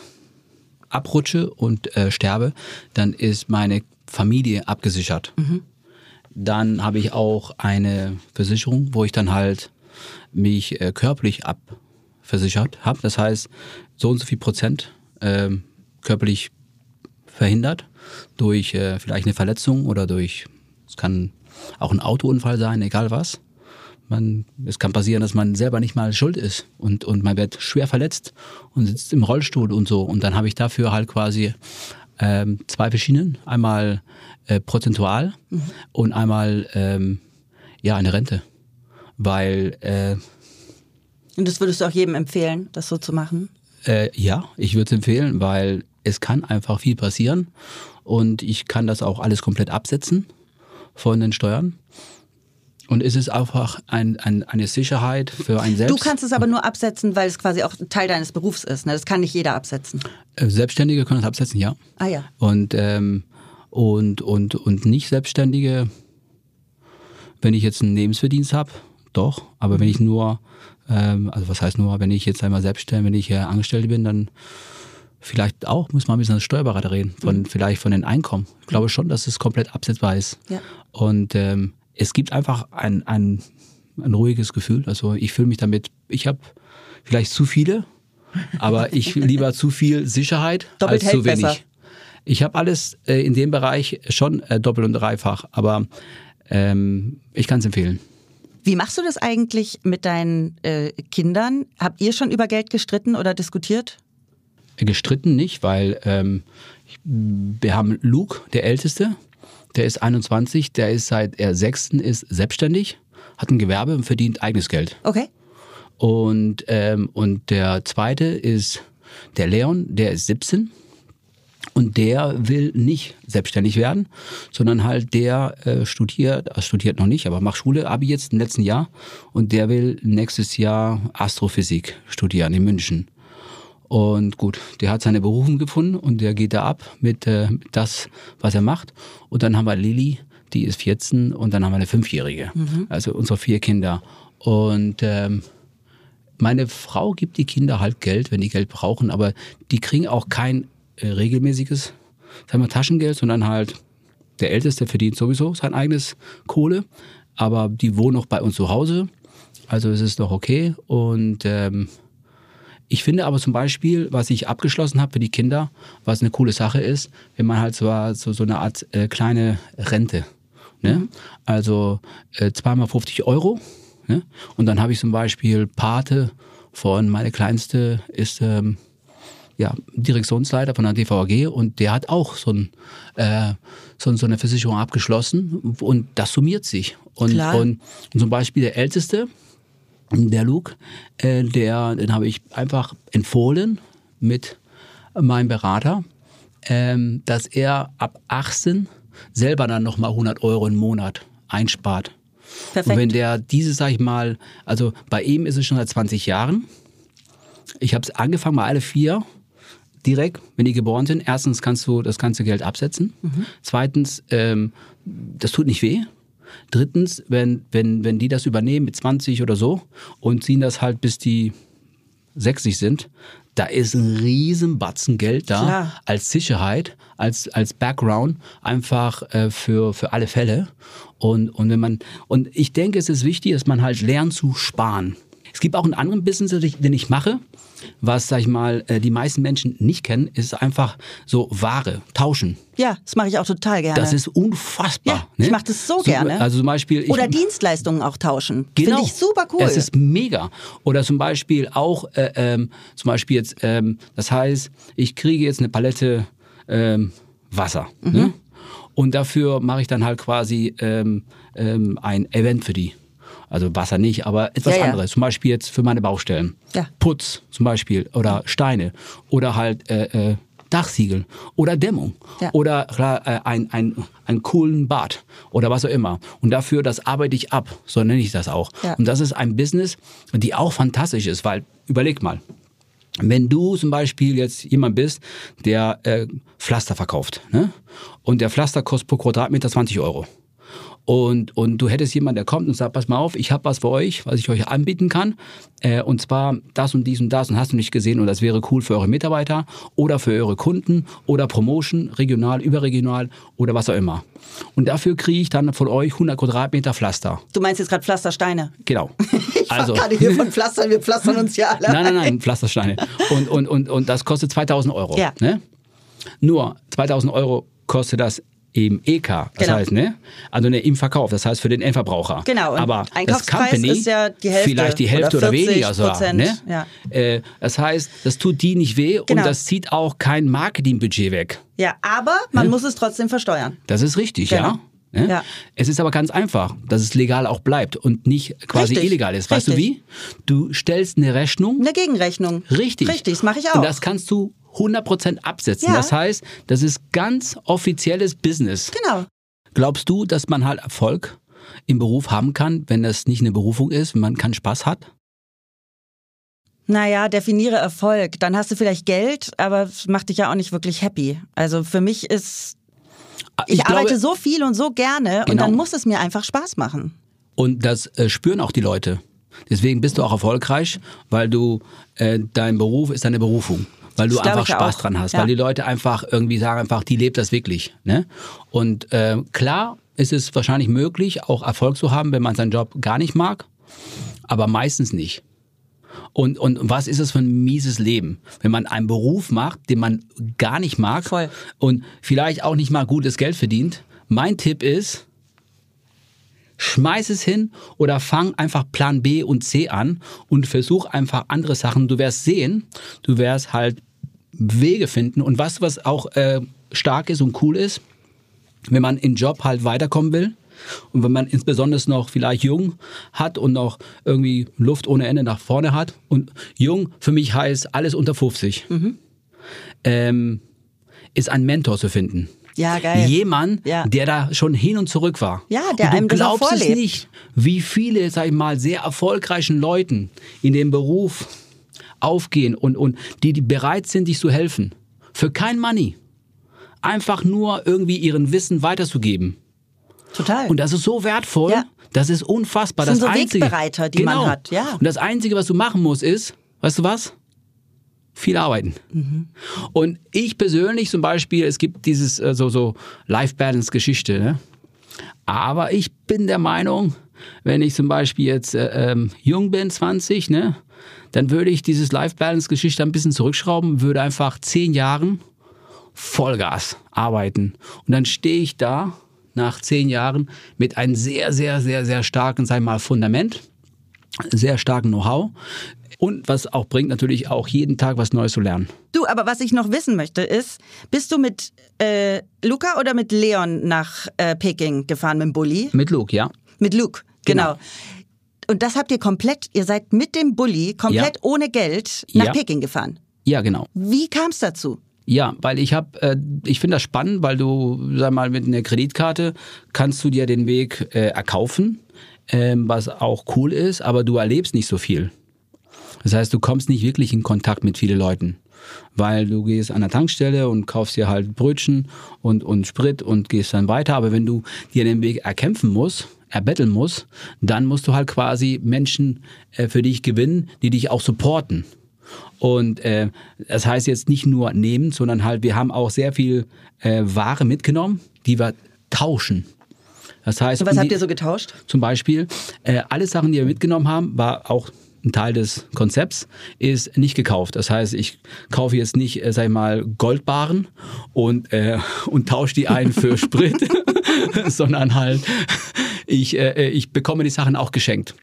abrutsche und äh, sterbe, dann ist meine Familie abgesichert. Mhm. Dann habe ich auch eine Versicherung, wo ich dann halt mich äh, körperlich abversichert habe. Das heißt, so und so viel Prozent äh, körperlich verhindert durch äh, vielleicht eine Verletzung oder durch, es kann auch ein Autounfall sein, egal was. Man, es kann passieren, dass man selber nicht mal schuld ist und, und man wird schwer verletzt und sitzt im Rollstuhl und so. Und dann habe ich dafür halt quasi ähm, zwei verschiedenen. Einmal äh, prozentual mhm. und einmal ähm, ja eine Rente. Weil äh, und das würdest du auch jedem empfehlen, das so zu machen? Äh, ja, ich würde es empfehlen, weil es kann einfach viel passieren und ich kann das auch alles komplett absetzen von den Steuern. Und es ist einfach ein, ein, eine Sicherheit für einen selbst. Du kannst es aber nur absetzen, weil es quasi auch Teil deines Berufs ist. Ne? Das kann nicht jeder absetzen. Äh, Selbstständige können es absetzen, ja. Ah ja. Und, ähm, und, und, und nicht Selbstständige, wenn ich jetzt einen Lebensverdienst habe, doch. Aber wenn ich nur, ähm, also was heißt nur, wenn ich jetzt einmal selbstständig, wenn ich äh, Angestellte bin, dann vielleicht auch, muss man ein bisschen als Steuerberater reden, von, mhm. vielleicht von den Einkommen. Ich glaube schon, dass es komplett absetzbar ist. Ja. Und ähm, es gibt einfach ein, ein, ein ruhiges Gefühl. Also ich fühle mich damit, ich habe vielleicht zu viele, aber ich lieber zu viel Sicherheit Doppelt als zu wenig. Besser. Ich habe alles äh, in dem Bereich schon äh, doppelt und dreifach, aber ähm, ich kann es empfehlen. Wie machst du das eigentlich mit deinen äh, Kindern? Habt ihr schon über Geld gestritten oder diskutiert? Gestritten nicht, weil ähm, wir haben Luke, der Älteste, der ist 21, der ist seit er sechsten ist selbstständig, hat ein Gewerbe und verdient eigenes Geld. Okay. Und, ähm, und der zweite ist der Leon, der ist 17 und der will nicht selbstständig werden, sondern halt der äh, studiert, äh, studiert noch nicht, aber macht Schule, Abi jetzt im letzten Jahr und der will nächstes Jahr Astrophysik studieren in München. Und gut, der hat seine Berufung gefunden und der geht da ab mit, äh, das, was er macht. Und dann haben wir Lilly, die ist 14 und dann haben wir eine Fünfjährige. Mhm. Also unsere vier Kinder. Und ähm, meine Frau gibt die Kinder halt Geld, wenn die Geld brauchen, aber die kriegen auch kein äh, regelmäßiges sagen wir, Taschengeld, sondern halt der Älteste verdient sowieso sein eigenes Kohle, aber die wohnen auch bei uns zu Hause. Also es ist doch okay. Und ähm, ich finde aber zum Beispiel, was ich abgeschlossen habe für die Kinder, was eine coole Sache ist, wenn man halt so, so, so eine Art äh, kleine Rente. Ne? Mhm. Also äh, zweimal 50 Euro. Ne? Und dann habe ich zum Beispiel Pate von, meine Kleinste ist ähm, ja, Direktionsleiter von der DVAG und der hat auch so, ein, äh, so, so eine Versicherung abgeschlossen und das summiert sich. Und, und, und zum Beispiel der Älteste, der Luke, äh, der, den habe ich einfach empfohlen mit meinem Berater, ähm, dass er ab 18 selber dann nochmal 100 Euro im Monat einspart. Perfekt. Und wenn der dieses, sag ich mal, also bei ihm ist es schon seit 20 Jahren. Ich habe es angefangen bei alle vier direkt, wenn die geboren sind. Erstens kannst du das ganze Geld absetzen. Zweitens, ähm, das tut nicht weh. Drittens, wenn, wenn, wenn die das übernehmen mit 20 oder so und ziehen das halt bis die 60 sind, da ist ein riesen Batzen Geld da Klar. als Sicherheit, als, als Background, einfach äh, für, für alle Fälle. Und, und wenn man, und ich denke, es ist wichtig, dass man halt lernt zu sparen. Es gibt auch einen anderen Business, den ich, den ich mache, was, sag ich mal, äh, die meisten Menschen nicht kennen, ist einfach so Ware, tauschen. Ja, das mache ich auch total gerne. Das ist unfassbar. Ja, ne? ich mach das so gerne. Also zum Beispiel. Ich, Oder Dienstleistungen auch tauschen. Genau. Finde ich super cool. Es ist mega. Oder zum Beispiel auch, äh, ähm, zum Beispiel jetzt, ähm, das heißt, ich kriege jetzt eine Palette ähm, Wasser. Mhm. Ne? Und dafür mache ich dann halt quasi ähm, ähm, ein Event für die. Also Wasser nicht, aber etwas Ja, ja. anderes. Zum Beispiel jetzt für meine Baustellen. Ja. Putz zum Beispiel oder Steine oder halt äh, äh, Dachsiegel oder Dämmung Ja. oder äh, ein, ein, einen coolen Bad oder was auch immer. Und dafür, das arbeite ich ab, so nenne ich das auch. Ja. Und das ist ein Business, die auch fantastisch ist, weil überleg mal, wenn du zum Beispiel jetzt jemand bist, der äh, Pflaster verkauft, ne? und der Pflaster kostet pro Quadratmeter 20 Euro. Und, und du hättest jemanden, der kommt und sagt, pass mal auf, ich habe was für euch, was ich euch anbieten kann. Äh, und zwar das und dies und das und hast du nicht gesehen und das wäre cool für eure Mitarbeiter oder für eure Kunden oder Promotion, regional, überregional oder was auch immer. Und dafür kriege ich dann von euch 100 Quadratmeter Pflaster. du meinst jetzt gerade Pflastersteine. Genau. Ich also. gerade hier von Pflastern, wir pflastern uns ja alle. Nein, nein, nein, Pflastersteine. Und, und, und, und das kostet 2000 Euro. Ja. Ne? Nur 2000 Euro kostet das im EK, das Genau. heißt, ne? Also ne, im Verkauf, das heißt für den Endverbraucher. Genau, und Aber das Company ist ja die Hälfte vielleicht die Hälfte oder oder, 40 weniger sogar. Ne? ja. Äh, das heißt, das tut die nicht weh Genau. und das zieht auch kein Marketingbudget weg. Ja, aber man muss es trotzdem versteuern. Das ist richtig, Genau. ja. Ne? Ja. Es ist aber ganz einfach, dass es legal auch bleibt und nicht quasi Richtig. illegal ist. Weißt du Richtig. wie? Du stellst eine Rechnung Eine Gegenrechnung. Richtig. Richtig, das mache ich auch. Und das kannst du 100% absetzen. Ja. Das heißt, das ist ganz offizielles Business. genau. Glaubst du, dass man halt Erfolg im Beruf haben kann, wenn das nicht eine Berufung ist, wenn man keinen Spaß hat? Naja, definiere Erfolg. Dann hast du vielleicht Geld, aber es macht dich ja auch nicht wirklich happy. Also für mich ist, ich, glaube- arbeite so viel und so gerne und Genau. dann muss es mir einfach Spaß machen. Und das äh, spüren auch die Leute. Deswegen bist du auch erfolgreich, weil du äh, dein Beruf ist deine Berufung. Weil du Das einfach Spaß auch. dran hast, Ja. weil die Leute einfach irgendwie sagen einfach, die lebt das wirklich. Ne? Und äh, klar ist es wahrscheinlich möglich, auch Erfolg zu haben, wenn man seinen Job gar nicht mag, aber meistens nicht. Und, und was ist es für ein mieses Leben, wenn man einen Beruf macht, den man gar nicht mag Voll. und vielleicht auch nicht mal gutes Geld verdient? Mein Tipp ist, schmeiß es hin oder fang einfach Plan B und C an und versuch einfach andere Sachen. Du wirst sehen, du wirst halt Wege finden. Und was, was auch äh, stark ist und cool ist, wenn man im Job halt weiterkommen will und wenn man insbesondere noch vielleicht jung hat und noch irgendwie Luft ohne Ende nach vorne hat und jung für mich heißt alles unter 50, ähm, ist ein Mentor zu finden. Ja, geil. Jemand, Ja. der da schon hin und zurück war. Ja, der und du einem das auch glaubst es nicht, wie viele, sag ich mal, sehr erfolgreichen Leuten in dem Beruf aufgehen und, und die, die bereit sind, dich zu helfen. Für kein Money. Einfach nur irgendwie ihren Wissen weiterzugeben. Total. Und das ist so wertvoll. Ja. Das ist unfassbar. Das sind so Einzige, Wegbereiter, die man genau. hat, ja. Und das Einzige, was du machen musst, ist, weißt du was? Viel arbeiten. Mhm. Und ich persönlich zum Beispiel, es gibt dieses äh, so, so Life-Balance-Geschichte. Ne? Aber ich bin der Meinung, wenn ich zum Beispiel jetzt äh, ähm, jung bin, 20, ne, dann würde ich dieses Life-Balance-Geschichte ein bisschen zurückschrauben, würde einfach zehn Jahren Vollgas arbeiten. Und dann stehe ich da nach zehn Jahren mit einem sehr, sehr, sehr, sehr starken, ich mal, Fundament, sehr starken Know-how. Und was auch bringt, natürlich auch jeden Tag was Neues zu lernen. Du, aber was ich noch wissen möchte ist, bist du mit äh, Luca oder mit Leon nach äh, Peking gefahren mit dem Bulli? Mit Luke, ja. Mit Luke, genau. Genau. Und das habt ihr komplett, ihr seid mit dem Bulli komplett Ja. ohne Geld nach Ja. Peking gefahren. Ja, genau. Wie kam es dazu? Ja, weil ich habe, äh, ich finde das spannend, weil du, sag mal, mit einer Kreditkarte kannst du dir den Weg äh, erkaufen, ähm, was auch cool ist, aber du erlebst nicht so viel. Das heißt, du kommst nicht wirklich in Kontakt mit vielen Leuten weil du gehst an der Tankstelle und kaufst dir halt Brötchen und, und Sprit und gehst dann weiter. Aber wenn du dir den Weg erkämpfen musst, erbetteln musst, dann musst du halt quasi Menschen äh, für dich gewinnen, die dich auch supporten. Und äh, das heißt jetzt nicht nur nehmen, sondern halt, wir haben auch sehr viel äh, Ware mitgenommen, die wir tauschen. Das heißt, Und was habt ihr so getauscht? Zum Beispiel, äh, alle Sachen, die wir mitgenommen haben, war auch ein Teil des Konzepts, ist nicht gekauft. Das heißt, ich kaufe jetzt nicht, äh, sag ich mal, Goldbaren und, äh, und tausche die ein für Sprit, sondern halt, ich, äh, ich bekomme die Sachen auch geschenkt.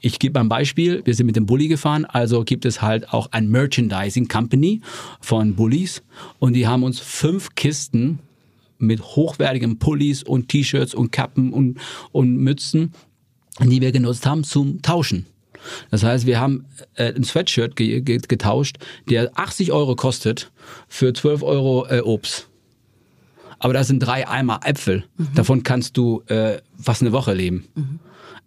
Ich gebe mal ein Beispiel. Wir sind mit dem Bulli gefahren, also gibt es halt auch ein Merchandising Company von Bullies und die haben uns fünf Kisten mit hochwertigen Pullis und T-Shirts und Kappen und, und Mützen, die wir genutzt haben zum Tauschen. Das heißt, wir haben äh, ein Sweatshirt ge ge getauscht, der 80 Euro kostet für 12 Euro äh, Obst. Aber da sind drei Eimer Äpfel. Mhm. Davon kannst du äh, fast eine Woche leben. Mhm.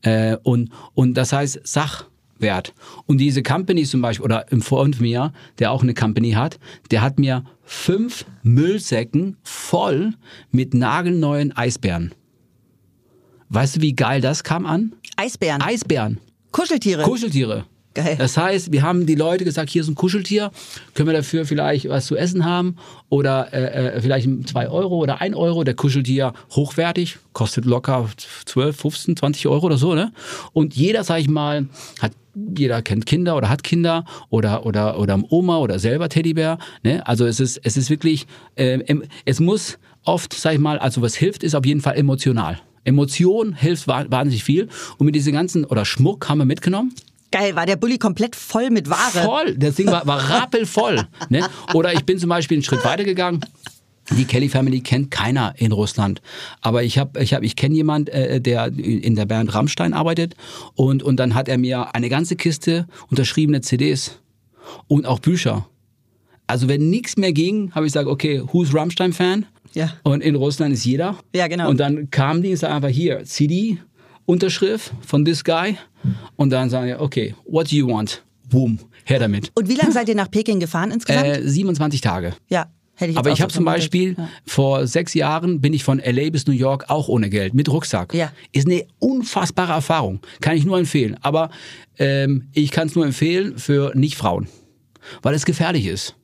Äh, und, und das heißt Sachwert. Und diese Company zum Beispiel, oder ein Freund von mir, der auch eine Company hat, der hat mir fünf Müllsäcken voll mit nagelneuen Eisbären. Weißt du, wie geil das kam an? Eisbären. Eisbären. Kuscheltiere. Kuscheltiere. Geil. Das heißt, wir haben die Leute gesagt, hier ist ein Kuscheltier, können wir dafür vielleicht was zu essen haben oder äh, äh vielleicht zwei Euro oder ein Euro. Der Kuscheltier hochwertig, kostet locker 12, 15, 20 Euro oder so. Ne? Und jeder, sag ich mal, hat jeder kennt Kinder oder hat Kinder oder oder oder Oma oder selber Teddybär. Ne? Also es ist es ist wirklich, äh, es muss oft, sag ich mal, also was hilft, ist auf jeden Fall emotional. Emotion hilft wahnsinnig viel. Und mit diesen ganzen, oder Schmuck haben wir mitgenommen. Geil, war der Bulli komplett voll mit Ware? Voll, das Ding war, war rappelvoll. ne? Oder ich bin zum Beispiel einen Schritt weiter gegangen. Die Kelly Family kennt keiner in Russland, aber ich habe, ich habe, ich kenne jemand, äh, der in der Band Rammstein arbeitet und und dann hat er mir eine ganze Kiste unterschriebene CDs und auch Bücher. Also wenn nichts mehr ging, habe ich gesagt, okay, who's Rammstein Fan? Ja. Und in Russland ist jeder. Ja, genau. Und dann kamen die und sagen einfach hier, CD, Unterschrift von this guy. Und dann sagen die, okay, what do you want? Boom, her damit. Und wie lange seid ihr nach Peking gefahren insgesamt? Äh, 27 Tage. Ja. Hätte ich Aber ich habe zum Beispiel ja. vor sechs Jahren bin ich von LA bis New York auch ohne Geld mit Rucksack. Ja. Ist eine unfassbare Erfahrung, kann ich nur empfehlen. Aber ähm, ich kann es nur empfehlen für Nicht-Frauen, weil es gefährlich ist.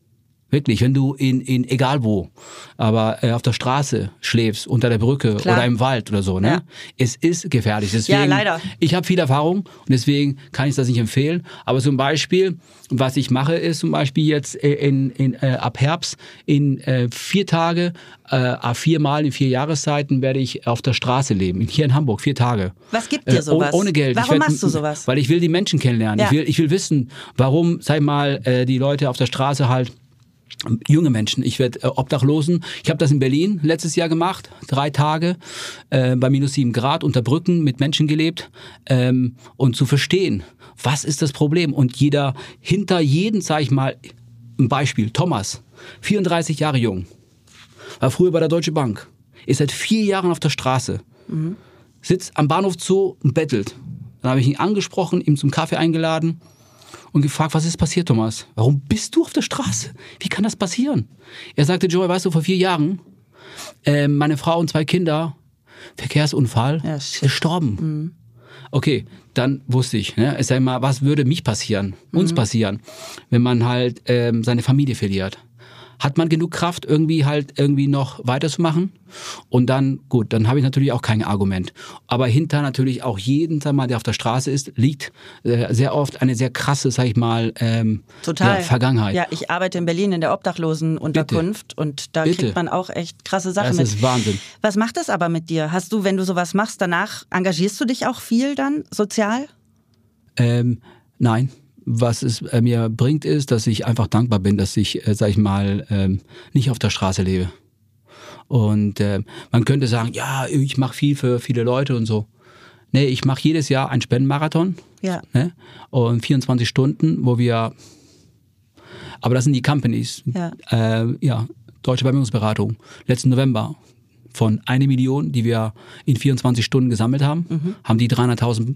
Wirklich, wenn du in, in egal wo, aber äh, auf der Straße schläfst, unter der Brücke Klar. oder im Wald oder so, ne? Ja. Es ist gefährlich. Deswegen, ja, leider. Ich habe viel Erfahrung und deswegen kann ich das nicht empfehlen. Aber zum Beispiel, was ich mache, ist zum Beispiel jetzt in, in, äh, ab Herbst in äh, vier Tage, äh, viermal in vier Jahreszeiten werde ich auf der Straße leben. Hier in Hamburg, vier Tage. Was gibt dir äh, sowas? ohne Geld. Warum werd, machst du sowas? Weil ich will die Menschen kennenlernen. Ja. Ich, will, ich will wissen, warum, sag mal, äh, die Leute auf der Straße halt junge Menschen. Ich werde äh, Obdachlosen. Ich habe das in Berlin letztes Jahr gemacht, drei Tage äh, bei minus sieben Grad unter Brücken mit Menschen gelebt ähm, und zu verstehen, was ist das Problem und jeder hinter jeden, sage ich mal, ein Beispiel. Thomas, 34 Jahre jung, war früher bei der Deutsche Bank, ist seit vier Jahren auf der Straße, mhm. sitzt am Bahnhof Zoo und bettelt. Dann habe ich ihn angesprochen, ihm zum Kaffee eingeladen und gefragt, was ist passiert, Thomas? Warum bist du auf der Straße? Wie kann das passieren? Er sagte, Joey, weißt du, vor vier Jahren, äh, meine Frau und zwei Kinder, Verkehrsunfall, ja, gestorben. Mhm. Okay, dann wusste ich, ne, sag mal, was würde mich passieren, uns mhm. passieren, wenn man halt ähm, seine Familie verliert hat man genug Kraft, irgendwie halt irgendwie noch weiterzumachen. Und dann, gut, dann habe ich natürlich auch kein Argument. Aber hinter natürlich auch jeden, sag mal, der auf der Straße ist, liegt äh, sehr oft eine sehr krasse, sag ich mal, ähm, Total. Ja, Vergangenheit. Ja, ich arbeite in Berlin in der Obdachlosenunterkunft Bitte. und da Bitte. kriegt man auch echt krasse Sachen das mit. Das ist Wahnsinn. Was macht das aber mit dir? Hast du, wenn du sowas machst, danach engagierst du dich auch viel dann sozial? Ähm, nein was es äh, mir bringt, ist, dass ich einfach dankbar bin, dass ich, äh, sag ich mal, ähm, nicht auf der Straße lebe. Und äh, man könnte sagen, ja, ich mache viel für viele Leute und so. Nee, ich mache jedes Jahr einen Spendenmarathon. Ja. Ne? Und 24 Stunden, wo wir Aber das sind die Companies. Ja. Äh, ja, Deutsche Vermögensberatung. Letzten November von eine Million, die wir in 24 Stunden gesammelt haben, haben die 300.000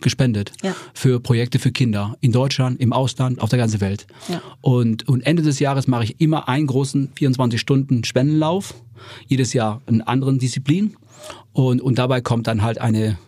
gespendet Ja. für Projekte für Kinder in Deutschland, im Ausland, auf der ganzen Welt. Ja. Und, und Ende des Jahres mache ich immer einen großen 24 Stunden Spendenlauf, jedes Jahr in anderen Disziplinen. Und, und dabei kommt dann halt eine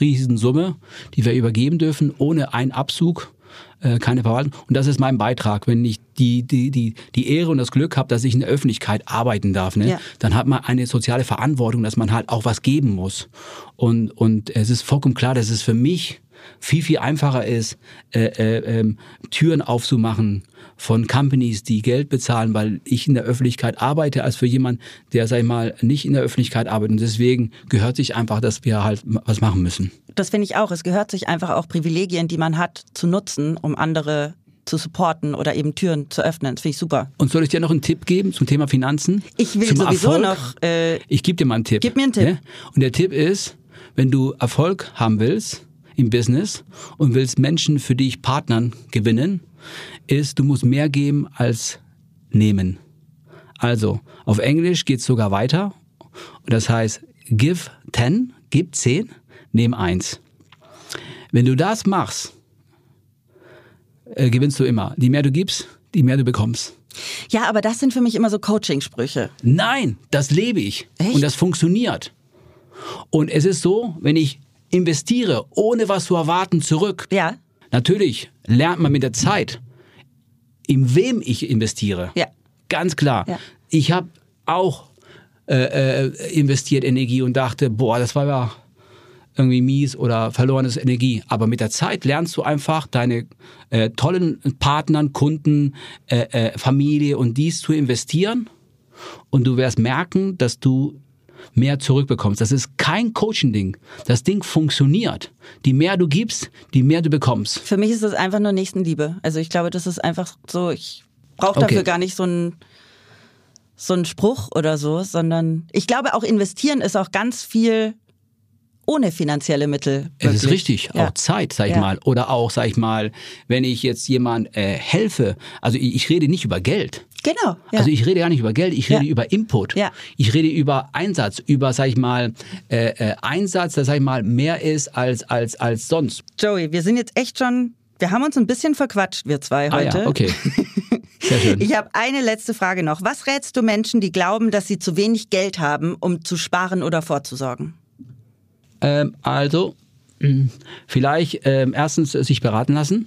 Riesensumme, die wir übergeben dürfen, ohne einen Abzug, äh, keine Verwaltung. Und das ist mein Beitrag, wenn ich die, die, die, die Ehre und das Glück habe, dass ich in der Öffentlichkeit arbeiten darf. Ne? Ja. Dann hat man eine soziale Verantwortung, dass man halt auch was geben muss. Und, und es ist vollkommen klar, dass es für mich viel, viel einfacher ist, äh, äh, ähm, Türen aufzumachen von Companies, die Geld bezahlen, weil ich in der Öffentlichkeit arbeite, als für jemanden, der, sag ich mal, nicht in der Öffentlichkeit arbeitet. Und deswegen gehört sich einfach, dass wir halt was machen müssen. Das finde ich auch. Es gehört sich einfach auch Privilegien, die man hat, zu nutzen, um andere zu supporten oder eben Türen zu öffnen. Das finde ich super. Und soll ich dir noch einen Tipp geben zum Thema Finanzen? Ich will zum sowieso Erfolg? noch, äh, Ich gebe dir mal einen Tipp. Gib mir einen Tipp. Ne? Und der Tipp ist, wenn du Erfolg haben willst im Business und willst Menschen für dich Partnern gewinnen, ist, du musst mehr geben als nehmen. Also, auf Englisch geht's sogar weiter. Das heißt, give 10, gib 10, nehm 1. Wenn du das machst, äh, gewinnst du immer. Die mehr du gibst, die mehr du bekommst. ja, aber das sind für mich immer so Coaching-Sprüche. Nein, das lebe ich. Echt? Und das funktioniert. Und es ist so, wenn ich investiere, ohne was zu erwarten, zurück. Ja, Natürlich lernt man mit der Zeit, in wem ich investiere. Ja. Ganz klar. Ja. Ich habe auch äh, äh, investiert Energie und dachte, boah, das war ja irgendwie mies oder verlorenes Energie. Aber mit der Zeit lernst du einfach deine äh, tollen Partnern, Kunden, äh, äh, Familie und dies zu investieren. Und du wirst merken, dass du mehr zurückbekommst. Das ist kein Coaching-Ding. Das Ding funktioniert. Die mehr du gibst, die mehr du bekommst. für mich ist das einfach nur Nächstenliebe. Also ich glaube, das ist einfach so, ich brauche Okay. dafür gar nicht so einen so Spruch oder so, sondern ich glaube auch investieren ist auch ganz viel ohne finanzielle Mittel. Es ist möglich. richtig, Ja. auch Zeit, sag ich Ja. mal. Oder auch, sag ich mal, wenn ich jetzt jemand äh, helfe, also ich, ich rede nicht über Geld. Genau. Ja. Also ich rede gar nicht über Geld, ich rede Ja. über Input. Ja. Ich rede über Einsatz, über, sag ich mal, äh, äh, Einsatz, der, sag ich mal, mehr ist als, als, als sonst. Joey, wir sind jetzt echt schon, wir haben uns ein bisschen verquatscht, wir zwei Ah heute. ja, okay. Sehr schön. Ich habe eine letzte Frage noch. Was rätst du Menschen, die glauben, dass sie zu wenig Geld haben, um zu sparen oder vorzusorgen? Ähm, also, mh, vielleicht ähm, erstens äh, sich beraten lassen.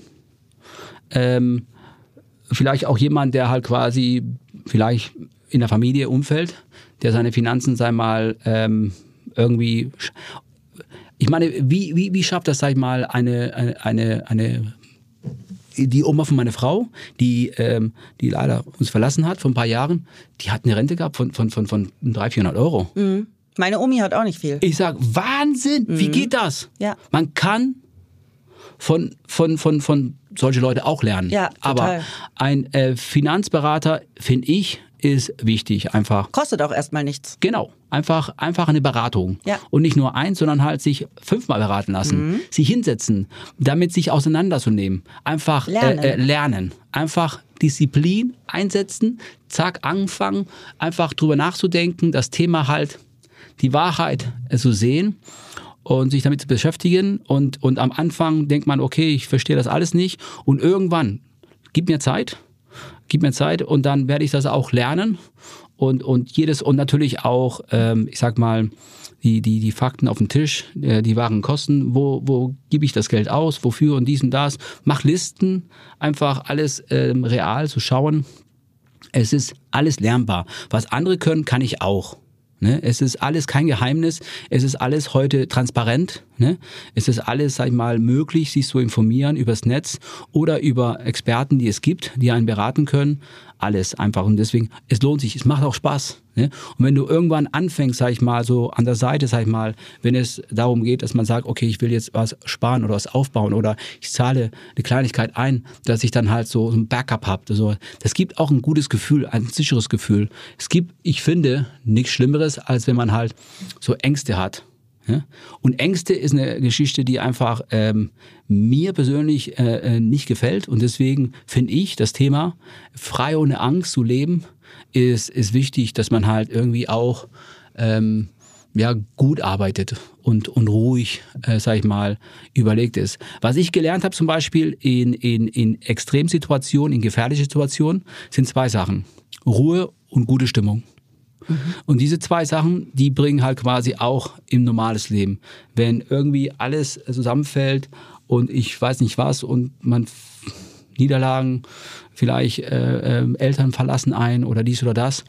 Ähm, vielleicht auch jemand, der halt quasi vielleicht in der Familie, Umfeld, der seine Finanzen, sei mal, ähm, irgendwie. Ich meine, wie, wie, wie schafft das, sag ich mal, eine, eine, eine, eine die Oma von meiner Frau, die, ähm, die leider uns verlassen hat vor ein paar Jahren, die hat eine Rente gehabt von, von, von, von 300, 400 Euro. Meine Omi hat auch nicht viel. Ich sag, Wahnsinn, wie geht das? Ja. Man kann von, von, von, von solche Leute auch lernen. Ja, total. Aber ein äh, Finanzberater, finde ich, ist wichtig. Einfach, Kostet auch erstmal nichts. genau, einfach, einfach eine Beratung. Ja. Und nicht nur eins, sondern halt sich fünfmal beraten lassen. Mhm. Sich hinsetzen, damit sich auseinanderzunehmen. Einfach Lernen. Äh, äh, lernen. Einfach Disziplin einsetzen, zack, anfangen, einfach drüber nachzudenken, das Thema halt, die Wahrheit äh, zu sehen und sich damit zu beschäftigen. Und, und am Anfang denkt man, okay, ich verstehe das alles nicht. Und irgendwann, gib mir Zeit, gib mir Zeit und dann werde ich das auch lernen. Und, und jedes, und natürlich auch, ähm, ich sag mal, die, die, die Fakten auf den Tisch, äh, die wahren Kosten, wo, wo gebe ich das Geld aus, wofür und dies und das. Mach Listen, einfach alles ähm, real zu schauen. Es ist alles lernbar. Was andere können, kann ich auch. Ne? Es ist alles kein Geheimnis. Es ist alles heute transparent. Ne? Es ist alles, sag ich mal, möglich, sich zu informieren übers Netz oder über Experten, die es gibt, die einen beraten können. Alles einfach. Und deswegen, es lohnt sich. Es macht auch Spaß. Ne? Und wenn du irgendwann anfängst, sag ich mal, so an der Seite, sag ich mal, wenn es darum geht, dass man sagt, okay, ich will jetzt was sparen oder was aufbauen oder ich zahle eine Kleinigkeit ein, dass ich dann halt so ein Backup habe. Also, das gibt auch ein gutes Gefühl, ein sicheres Gefühl. Es gibt, ich finde, nichts Schlimmeres, als wenn man halt so Ängste hat. Ne? Und Ängste ist eine Geschichte, die einfach ähm, mir persönlich äh, äh nicht gefällt. Und deswegen finde ich das Thema frei ohne Angst zu leben, ist, ist wichtig, dass man halt irgendwie auch ähm, ja, gut arbeitet und, und ruhig, äh, sag ich mal, überlegt ist. Was ich gelernt habe zum Beispiel in, in, in Extremsituationen, in gefährlichen Situationen, sind zwei Sachen. Ruhe und gute Stimmung. Mhm. Und diese zwei Sachen, die bringen halt quasi auch im normales Leben. Wenn irgendwie alles zusammenfällt und ich weiß nicht was und man Niederlagen, vielleicht äh, äh, Eltern verlassen ein oder dies oder das,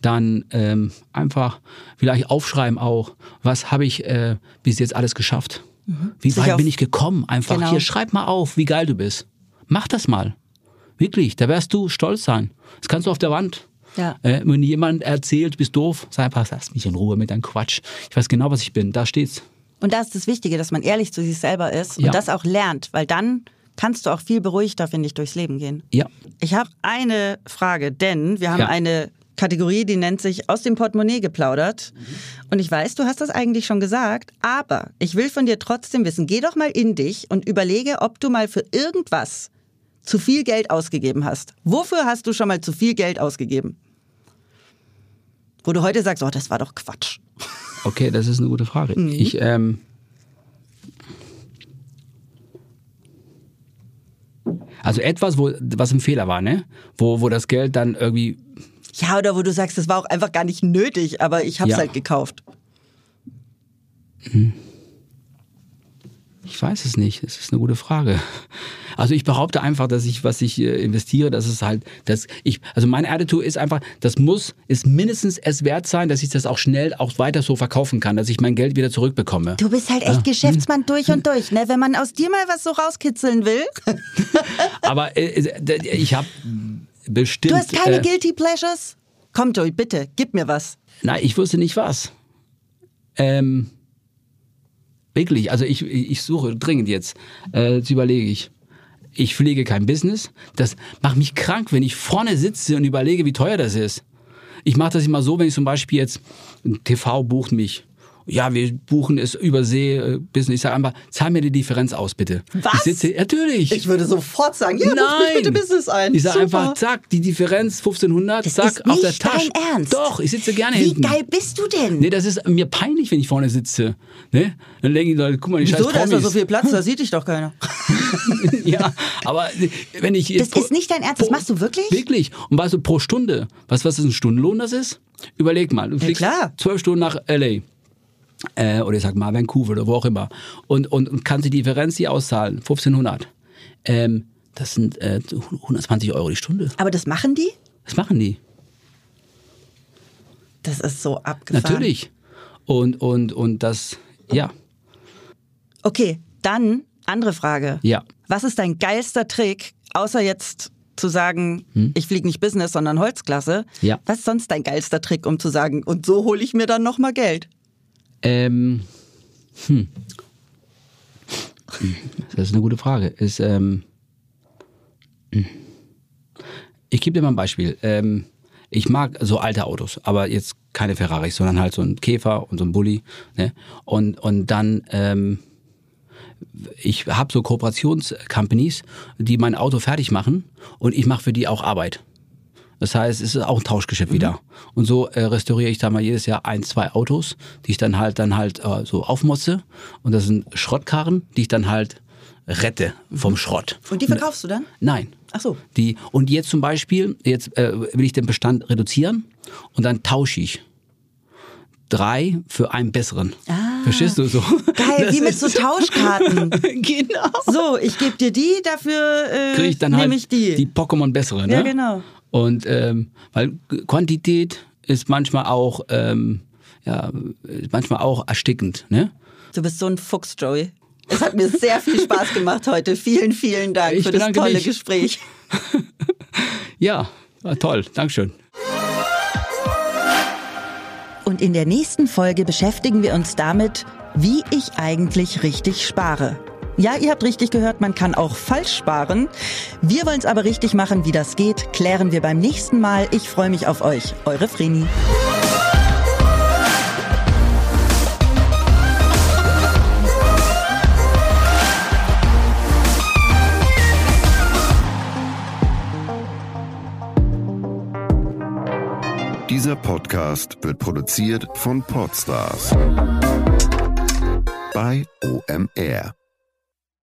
dann ähm, einfach vielleicht aufschreiben auch, was habe ich äh, bis jetzt alles geschafft? Mhm. Wie weit bin ich gekommen? Einfach genau. hier, schreib mal auf, wie geil du bist. Mach das mal. Wirklich, da wirst du stolz sein. Das kannst du auf der Wand. Ja. Äh, wenn jemand erzählt, du bist doof, sag einfach, lass mich in Ruhe mit deinem Quatsch. Ich weiß genau, was ich bin. Da steht's. Und da ist das Wichtige, dass man ehrlich zu sich selber ist und ja. das auch lernt, weil dann kannst du auch viel beruhigter, finde ich, durchs Leben gehen. Ja. Ich habe eine Frage, denn wir haben ja. eine Kategorie, die nennt sich aus dem Portemonnaie geplaudert. Mhm. Und ich weiß, du hast das eigentlich schon gesagt, aber ich will von dir trotzdem wissen, geh doch mal in dich und überlege, ob du mal für irgendwas zu viel Geld ausgegeben hast. Wofür hast du schon mal zu viel Geld ausgegeben? Wo du heute sagst, oh, das war doch Quatsch. Okay, das ist eine gute Frage. Mhm. Ich, ähm, also etwas, wo, was ein Fehler war, ne? Wo, wo das Geld dann irgendwie ja, oder wo du sagst, das war auch einfach gar nicht nötig, aber ich habe es ja. halt gekauft. Hm. Ich weiß es nicht. Das ist eine gute Frage. Also ich behaupte einfach, dass ich, was ich äh, investiere, dass es halt, dass ich, also meine Attitude ist einfach, das muss, ist mindestens es wert sein, dass ich das auch schnell auch weiter so verkaufen kann, dass ich mein Geld wieder zurückbekomme. Du bist halt echt ja. Geschäftsmann durch und durch, ne? Wenn man aus dir mal was so rauskitzeln will. Aber äh, äh ich habe bestimmt. Du hast keine äh, Guilty Pleasures? Komm, Joey, bitte, gib mir was. Nein, ich wusste nicht was. Ähm, wirklich, also ich, ich suche dringend jetzt. Äh, jetzt überlege ich. Ich pflege kein Business. Das macht mich krank, wenn ich vorne sitze und überlege, wie teuer das ist. Ich mache das immer so, wenn ich zum Beispiel jetzt, ein TV bucht mich ja, wir buchen es über See, Business. Ich sage einfach, zahl mir die Differenz aus, bitte. Was? Ich sitze, natürlich. Ich würde sofort sagen, ja, Nein. bitte Business ein. Ich sage einfach, zack, die Differenz 1500, das zack, ist nicht auf der Tasche. Dein Ernst? Doch, ich sitze gerne Wie hinten. Wie geil bist du denn? Nee, das ist mir peinlich, wenn ich vorne sitze. Ne? Dann denke ich, Leute, guck mal, die Wieso, scheiß da ist doch so viel Platz, da sieht dich doch keiner. ja, aber wenn ich... Das ist nicht dein Ernst, das machst du wirklich? Wirklich. Und weißt du, pro Stunde, du, was ist ein Stundenlohn das ist? Überleg mal, du fliegst ja, zwölf Stunden nach L.A., äh, oder ich sag mal Vancouver oder wo auch immer und, und, und kannst die Differenz hier auszahlen, 1500. Ähm, das sind äh, 120 Euro die Stunde. Aber das machen die? Das machen die. Das ist so abgefahren. Natürlich. Und, und, und das, ja. Okay, dann andere Frage. Ja. Was ist dein geilster Trick, außer jetzt zu sagen, hm? ich fliege nicht Business, sondern Holzklasse? Ja. Was ist sonst dein geilster Trick, um zu sagen, und so hole ich mir dann nochmal Geld? Ähm, hm. Das ist eine gute Frage. Ist, ähm, hm. ich gebe dir mal ein Beispiel. Ähm, ich mag so alte Autos, aber jetzt keine Ferraris, sondern halt so ein Käfer und so ein Bulli. Ne? Und, und dann, ähm, ich habe so Kooperationscompanies, die mein Auto fertig machen und ich mache für die auch Arbeit. Das heißt, es ist auch ein Tauschgeschäft mhm. wieder. Und so äh, restauriere ich da mal jedes Jahr ein, zwei Autos, die ich dann halt dann halt äh, so aufmotze. Und das sind Schrottkarren, die ich dann halt rette vom Schrott. Und die verkaufst du dann? Nein. Ach so. Die, und jetzt zum Beispiel, jetzt äh, will ich den Bestand reduzieren und dann tausche ich drei für einen besseren. Ah, Verstehst du so? Geil, das wie mit so Tauschkarten. genau. So, ich gebe dir die, dafür äh, dann nehme halt ich die. Die Pokémon bessere, ne? Ja, genau. Und ähm, weil Quantität ist manchmal auch ähm, ja manchmal auch erstickend, ne? Du bist so ein Fuchs, Joey. Es hat mir sehr viel Spaß gemacht heute. Vielen, vielen Dank ich für das tolle mich. Gespräch. ja, toll. Dankeschön. Und in der nächsten Folge beschäftigen wir uns damit, wie ich eigentlich richtig spare. Ja, ihr habt richtig gehört, man kann auch falsch sparen. Wir wollen es aber richtig machen, wie das geht, klären wir beim nächsten Mal. Ich freue mich auf euch. Eure Vreni. Dieser Podcast wird produziert von Podstars bei OMR.